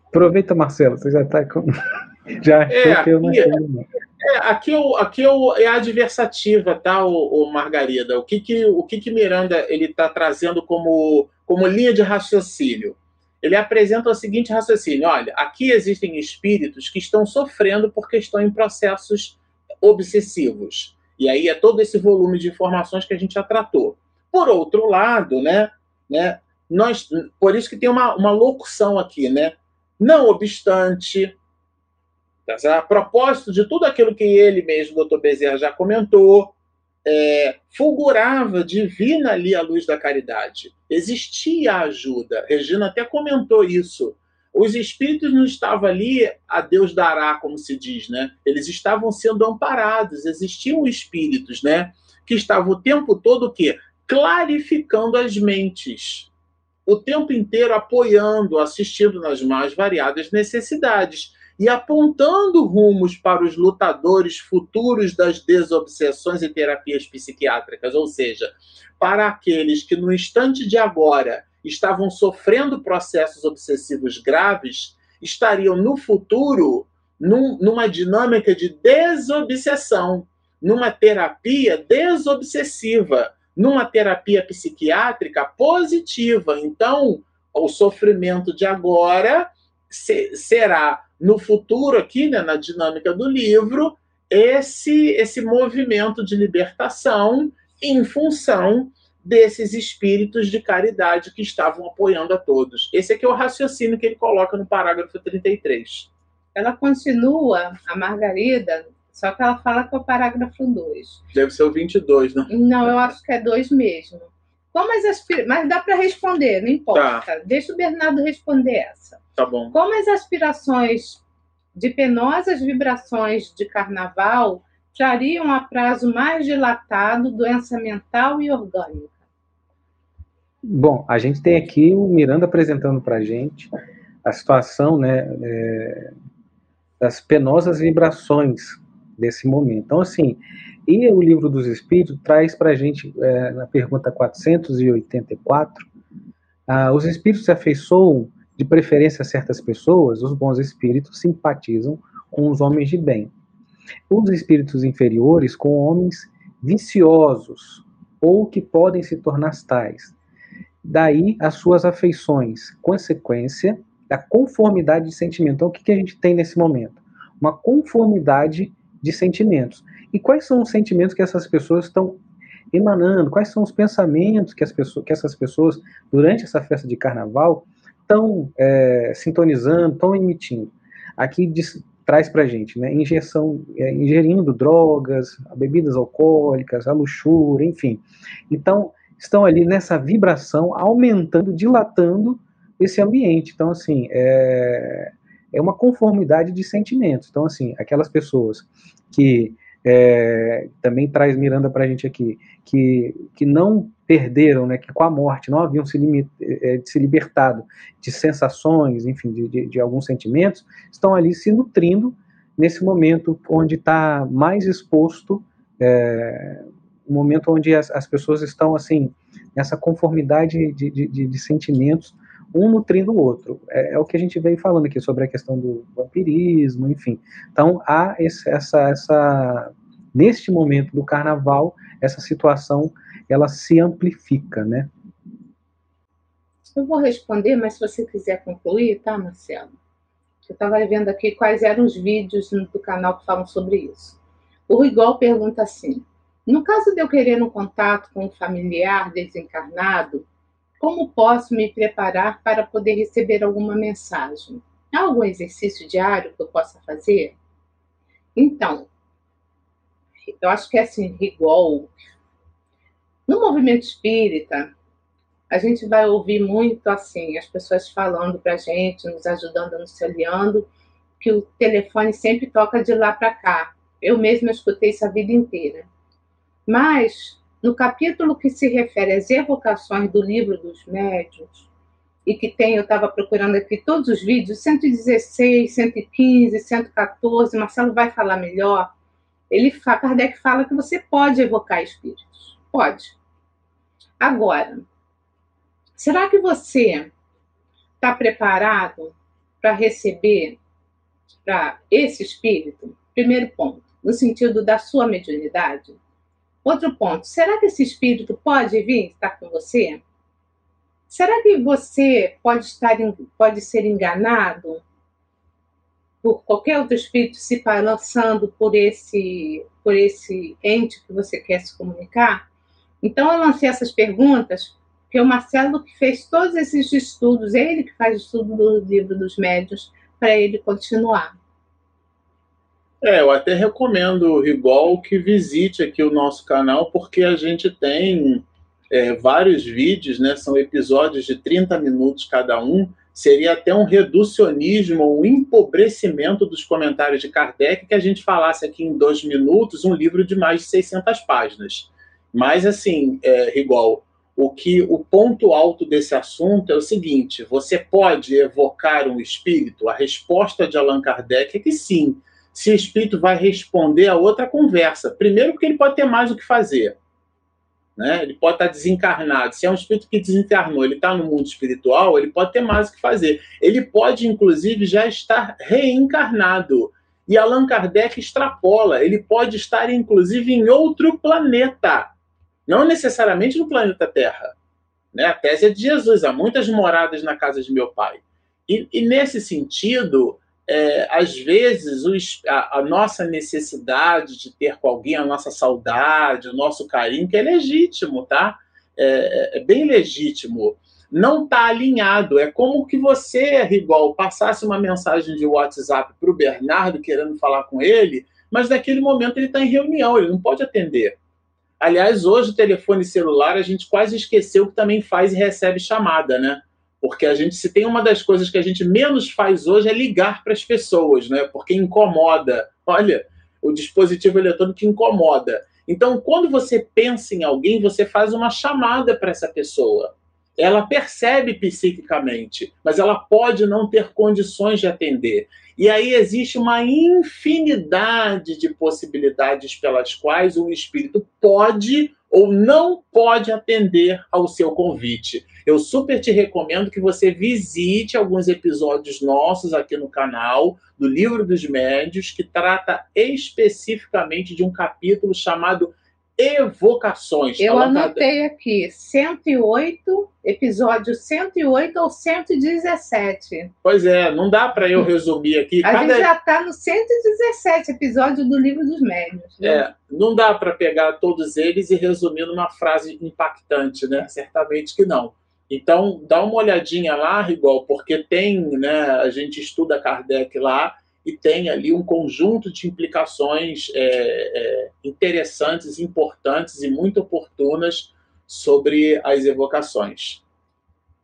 [SPEAKER 4] Aproveita, Marcelo, você já está com. já
[SPEAKER 2] é, que eu não é, é, aqui, eu, aqui eu, é adversativa, tá, o, o Margarida? O que que, o que que Miranda ele está trazendo como, como linha de raciocínio? Ele apresenta o seguinte raciocínio: olha, aqui existem espíritos que estão sofrendo porque estão em processos obsessivos. E aí é todo esse volume de informações que a gente já tratou. Por outro lado, né, né, nós, por isso que tem uma, uma locução aqui, né? Não obstante, tá a propósito de tudo aquilo que ele mesmo, o Dr. Bezerra, já comentou, é, fulgurava divina ali a luz da caridade. Existia ajuda. Regina até comentou isso. Os espíritos não estavam ali a Deus dará, como se diz, né? Eles estavam sendo amparados. Existiam espíritos, né? Que estavam o tempo todo o quê? Clarificando as mentes. O tempo inteiro apoiando, assistindo nas mais variadas necessidades e apontando rumos para os lutadores futuros das desobsessões e terapias psiquiátricas, ou seja, para aqueles que no instante de agora estavam sofrendo processos obsessivos graves, estariam no futuro num, numa dinâmica de desobsessão, numa terapia desobsessiva, numa terapia psiquiátrica positiva. Então, o sofrimento de agora será no futuro aqui, né, na dinâmica do livro, esse esse movimento de libertação em função desses espíritos de caridade que estavam apoiando a todos. Esse aqui é o raciocínio que ele coloca no parágrafo 33.
[SPEAKER 3] Ela continua, a Margarida, só que ela fala que é o parágrafo 2.
[SPEAKER 2] Deve ser o 22, não?
[SPEAKER 3] Não, eu acho que é 2 mesmo. Como as. Mas dá para responder, não importa. Tá. Deixa o Bernardo responder essa.
[SPEAKER 2] Tá bom.
[SPEAKER 3] Como as aspirações de penosas vibrações de carnaval trariam a prazo mais dilatado doença mental e orgânica?
[SPEAKER 4] Bom, a gente tem aqui o Miranda apresentando para a gente a situação né, é, das penosas vibrações desse momento. Então, assim, e o livro dos Espíritos traz para a gente, é, na pergunta 484, ah, os Espíritos se afeiçoam de preferência a certas pessoas, os bons Espíritos simpatizam com os homens de bem. Os Espíritos inferiores com homens viciosos ou que podem se tornar tais. Daí as suas afeições, consequência da conformidade de sentimento. Então, o que, que a gente tem nesse momento? uma conformidade de sentimentos. E quais são os sentimentos que essas pessoas estão emanando? Quais são os pensamentos que, as pessoas, que essas pessoas, durante essa festa de carnaval, estão é, sintonizando, estão emitindo? Aqui diz, traz para gente, né? Injeção, é, ingerindo drogas, bebidas alcoólicas, a luxúria, enfim. Então, estão ali nessa vibração, aumentando, dilatando esse ambiente. Então, assim, é, é uma conformidade de sentimentos. Então, assim, aquelas pessoas que é, também traz Miranda para a gente aqui, que, que não perderam, né, que com a morte não haviam se, limit, é, se libertado de sensações, enfim, de, de, de, alguns sentimentos, estão ali se nutrindo nesse momento onde está mais exposto, é, um momento onde as, as pessoas estão assim nessa conformidade de, de, de sentimentos um nutrindo o outro. É, é, o que a gente veio falando aqui sobre a questão do vampirismo, enfim. Então, há esse, essa, essa, neste momento do carnaval, essa situação, ela se amplifica, né?
[SPEAKER 3] Eu vou responder, mas se você quiser concluir, tá, Marcelo? Eu estava vendo aqui quais eram os vídeos do canal que falam sobre isso. O Rigol pergunta assim: no caso de eu querer um contato com um familiar desencarnado, como posso me preparar para poder receber alguma mensagem? Há algum exercício diário que eu possa fazer? Então, eu acho que é assim, igual. No movimento espírita, a gente vai ouvir muito assim, as pessoas falando para a gente, nos ajudando, nos aliando, que o telefone sempre toca de lá para cá. Eu mesma escutei isso a vida inteira. Mas no capítulo que se refere às evocações do livro dos médiuns, e que tem, eu estava procurando aqui todos os vídeos, 116, 115, 114, Marcelo vai falar melhor. Ele, Kardec fala que você pode evocar espíritos. Pode. Agora, será que você está preparado para receber para esse espírito? Primeiro ponto, no sentido da sua mediunidade. Outro ponto, será que esse espírito pode vir estar com você? Será que você pode estar pode ser enganado por qualquer outro espírito se balançando por esse por esse ente que você quer se comunicar? Então eu lancei essas perguntas porque o Marcelo que fez todos esses estudos, ele que faz o estudo do livro dos médios, para ele continuar.
[SPEAKER 2] É, eu até recomendo, Rigol, que visite aqui o nosso canal, porque a gente tem é, vários vídeos, né? São episódios de 30 minutos cada um. Seria até um reducionismo, um empobrecimento dos comentários de Kardec que a gente falasse aqui em dois minutos um livro de mais de 600 páginas. Mas, assim, é, Rigol, o que o ponto alto desse assunto é o seguinte: você pode evocar um espírito? A resposta de Allan Kardec é que sim se o espírito vai responder a outra conversa. Primeiro, porque ele pode ter mais o que fazer. Né? Ele pode estar desencarnado. Se é um espírito que desencarnou, ele está no mundo espiritual, ele pode ter mais o que fazer. Ele pode, inclusive, já estar reencarnado. E Allan Kardec extrapola. Ele pode estar, inclusive, em outro planeta. Não necessariamente no planeta Terra. Né? A tese é de Jesus. Há muitas moradas na casa de meu pai. E, e nesse sentido, é, às vezes o, a, a, nossa necessidade de ter com alguém a nossa saudade, o nosso carinho, que é legítimo, tá? É, é, é bem legítimo. Não está alinhado. É como que você, Rigol, passasse uma mensagem de WhatsApp para o Bernardo querendo falar com ele, mas naquele momento ele está em reunião, ele não pode atender. Aliás, hoje o telefone celular a gente quase esqueceu que também faz e recebe chamada, né? Porque a gente, se tem uma das coisas que a gente menos faz hoje é ligar para as pessoas, né? Porque incomoda. Olha, o dispositivo eletrônico incomoda. Então, quando você pensa em alguém, você faz uma chamada para essa pessoa. Ela percebe psiquicamente, mas ela pode não ter condições de atender. E aí existe uma infinidade de possibilidades pelas quais o espírito pode ou não pode atender ao seu convite. Eu super te recomendo que você visite alguns episódios nossos aqui no canal do Livro dos Médios, que trata especificamente de um capítulo chamado evocações.
[SPEAKER 3] Eu anotei aqui 108, episódio 108 ou 117.
[SPEAKER 2] Pois é, não dá para eu resumir aqui.
[SPEAKER 3] A Cada... gente já está no 117 episódio do Livro dos Médios.
[SPEAKER 2] Né? É, não dá para pegar todos eles e resumir numa frase impactante, né? Certamente que não. Então, dá uma olhadinha lá, Rigol, porque tem, né, a gente estuda Kardec lá, e tem ali um conjunto de implicações é, é, interessantes, importantes e muito oportunas sobre as evocações.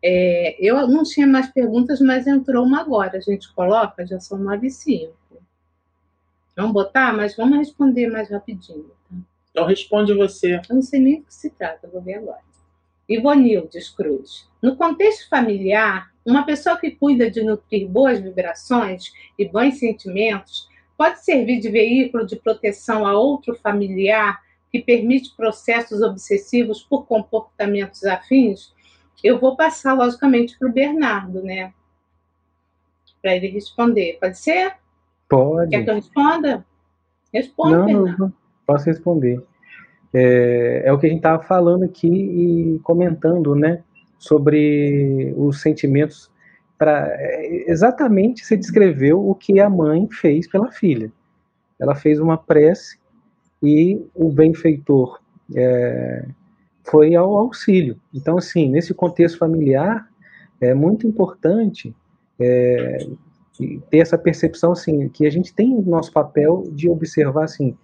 [SPEAKER 3] É, eu não tinha mais perguntas, mas entrou uma agora. A gente coloca, já são nove e cinco. Vamos botar, mas vamos responder mais rapidinho. Tá?
[SPEAKER 2] Então responde você.
[SPEAKER 3] Eu não sei nem do que se trata, vou ver agora. Ivonildes Cruz. No contexto familiar, uma pessoa que cuida de nutrir boas vibrações e bons sentimentos pode servir de veículo de proteção a outro familiar que permite processos obsessivos por comportamentos afins? Eu vou passar, logicamente, para o Bernardo, né? Para ele responder. Pode ser?
[SPEAKER 4] Pode.
[SPEAKER 3] Quer que eu responda? Responda,
[SPEAKER 4] não, Bernardo. Não, posso responder. É, é o que a gente estava falando aqui e comentando, né? sobre os sentimentos para exatamente se descreveu o que a mãe fez pela filha. Ela fez uma prece e o benfeitor é, foi ao auxílio. Então, assim, nesse contexto familiar, é muito importante é, ter essa percepção, assim, que a gente tem o nosso papel de observar, assim,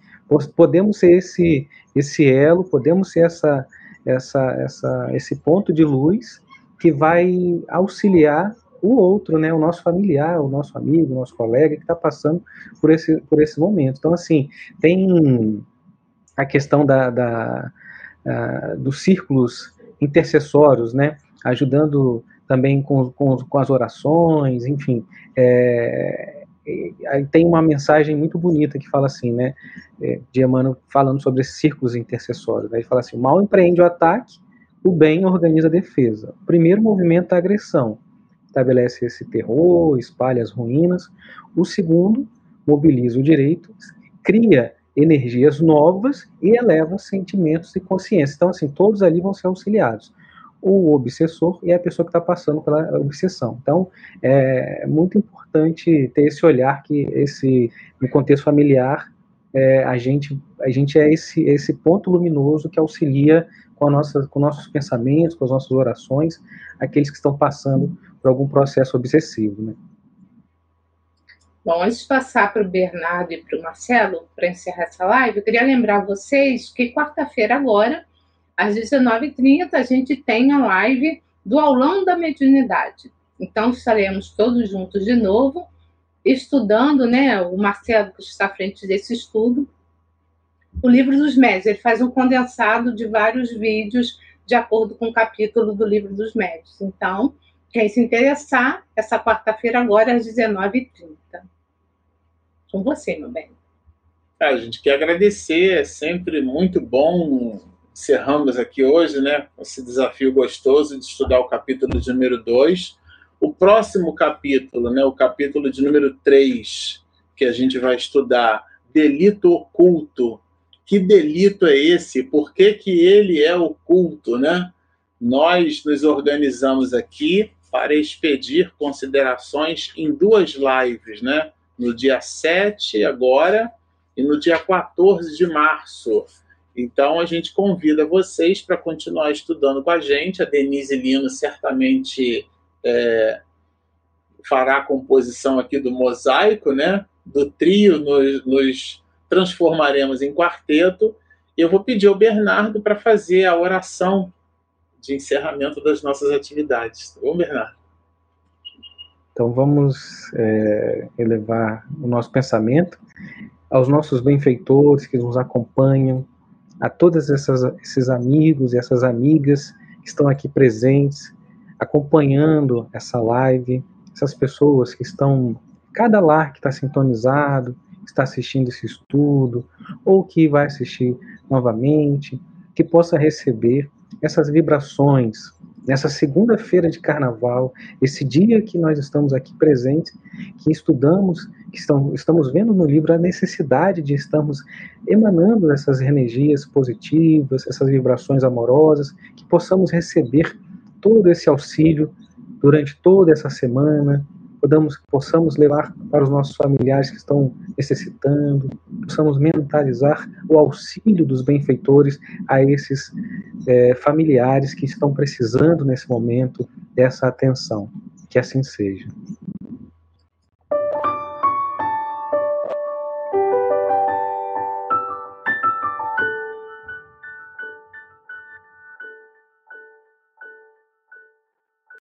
[SPEAKER 4] podemos ser esse, esse elo, podemos ser essa, essa, essa, esse ponto de luz que vai auxiliar o outro, né, o nosso familiar, o nosso amigo, o nosso colega que está passando por esse, por esse momento. Então, assim, tem a questão da, da dos círculos intercessórios, né, ajudando também com, com, com as orações, enfim. É, aí tem uma mensagem muito bonita que fala assim, né, é, de Emmanuel falando sobre esses círculos intercessórios. Né, ele fala assim: mal empreende o ataque, o bem organiza a defesa. O primeiro movimento é a agressão, estabelece esse terror, espalha as ruínas. O segundo mobiliza o direito, cria energias novas e eleva sentimentos e consciência. Então, assim, todos ali vão ser auxiliados. O obsessor e a pessoa que está passando pela obsessão. Então, é muito importante ter esse olhar que esse, no contexto familiar, é, a, gente, a gente é esse, esse ponto luminoso que auxilia com, a nossa, com nossos pensamentos, com as nossas orações, aqueles que estão passando por algum processo obsessivo. Né?
[SPEAKER 3] Bom, antes de passar para o Bernardo e para o Marcelo, para encerrar essa live, eu queria lembrar vocês que quarta-feira agora, às 19h30, a gente tem a live do aulão da mediunidade. Então, estaremos todos juntos de novo, estudando, né? O Marcelo que está à frente desse estudo, o livro dos médios. Ele faz um condensado de vários vídeos de acordo com o capítulo do livro dos médios. Então, quem se interessar, essa quarta-feira agora às 19h30. Com você, meu bem.
[SPEAKER 2] É, a gente quer agradecer, é sempre muito bom. Encerramos aqui hoje, né? Esse desafio gostoso de estudar o capítulo de número 2. O próximo capítulo, né? O capítulo de número 3, que a gente vai estudar, Delito Oculto, que delito é esse? Por que, que ele é oculto, né? Nós nos organizamos aqui para expedir considerações em duas lives, né? No dia 7 agora e no dia 14 de março. Então a gente convida vocês para continuar estudando com a gente. A Denise Lino certamente é, fará a composição aqui do mosaico, né? Do trio nos, nos transformaremos em quarteto. Eu vou pedir ao Bernardo para fazer a oração de encerramento das nossas atividades. Tá bom, Bernardo?
[SPEAKER 4] Então vamos é, elevar o nosso pensamento aos nossos benfeitores que nos acompanham, a todos esses amigos e essas amigas que estão aqui presentes, acompanhando essa live, essas pessoas que estão, cada lar que está sintonizado, está assistindo esse estudo, ou que vai assistir novamente, que possa receber essas vibrações nessa segunda-feira de carnaval, esse dia que nós estamos aqui presentes, que estudamos, que estamos vendo no livro a necessidade de estarmos emanando essas energias positivas, essas vibrações amorosas, que possamos receber todo esse auxílio durante toda essa semana, podamos, possamos levar para os nossos familiares que estão necessitando, possamos mentalizar o auxílio dos benfeitores a esses é, familiares que estão precisando nesse momento dessa atenção. Que assim seja.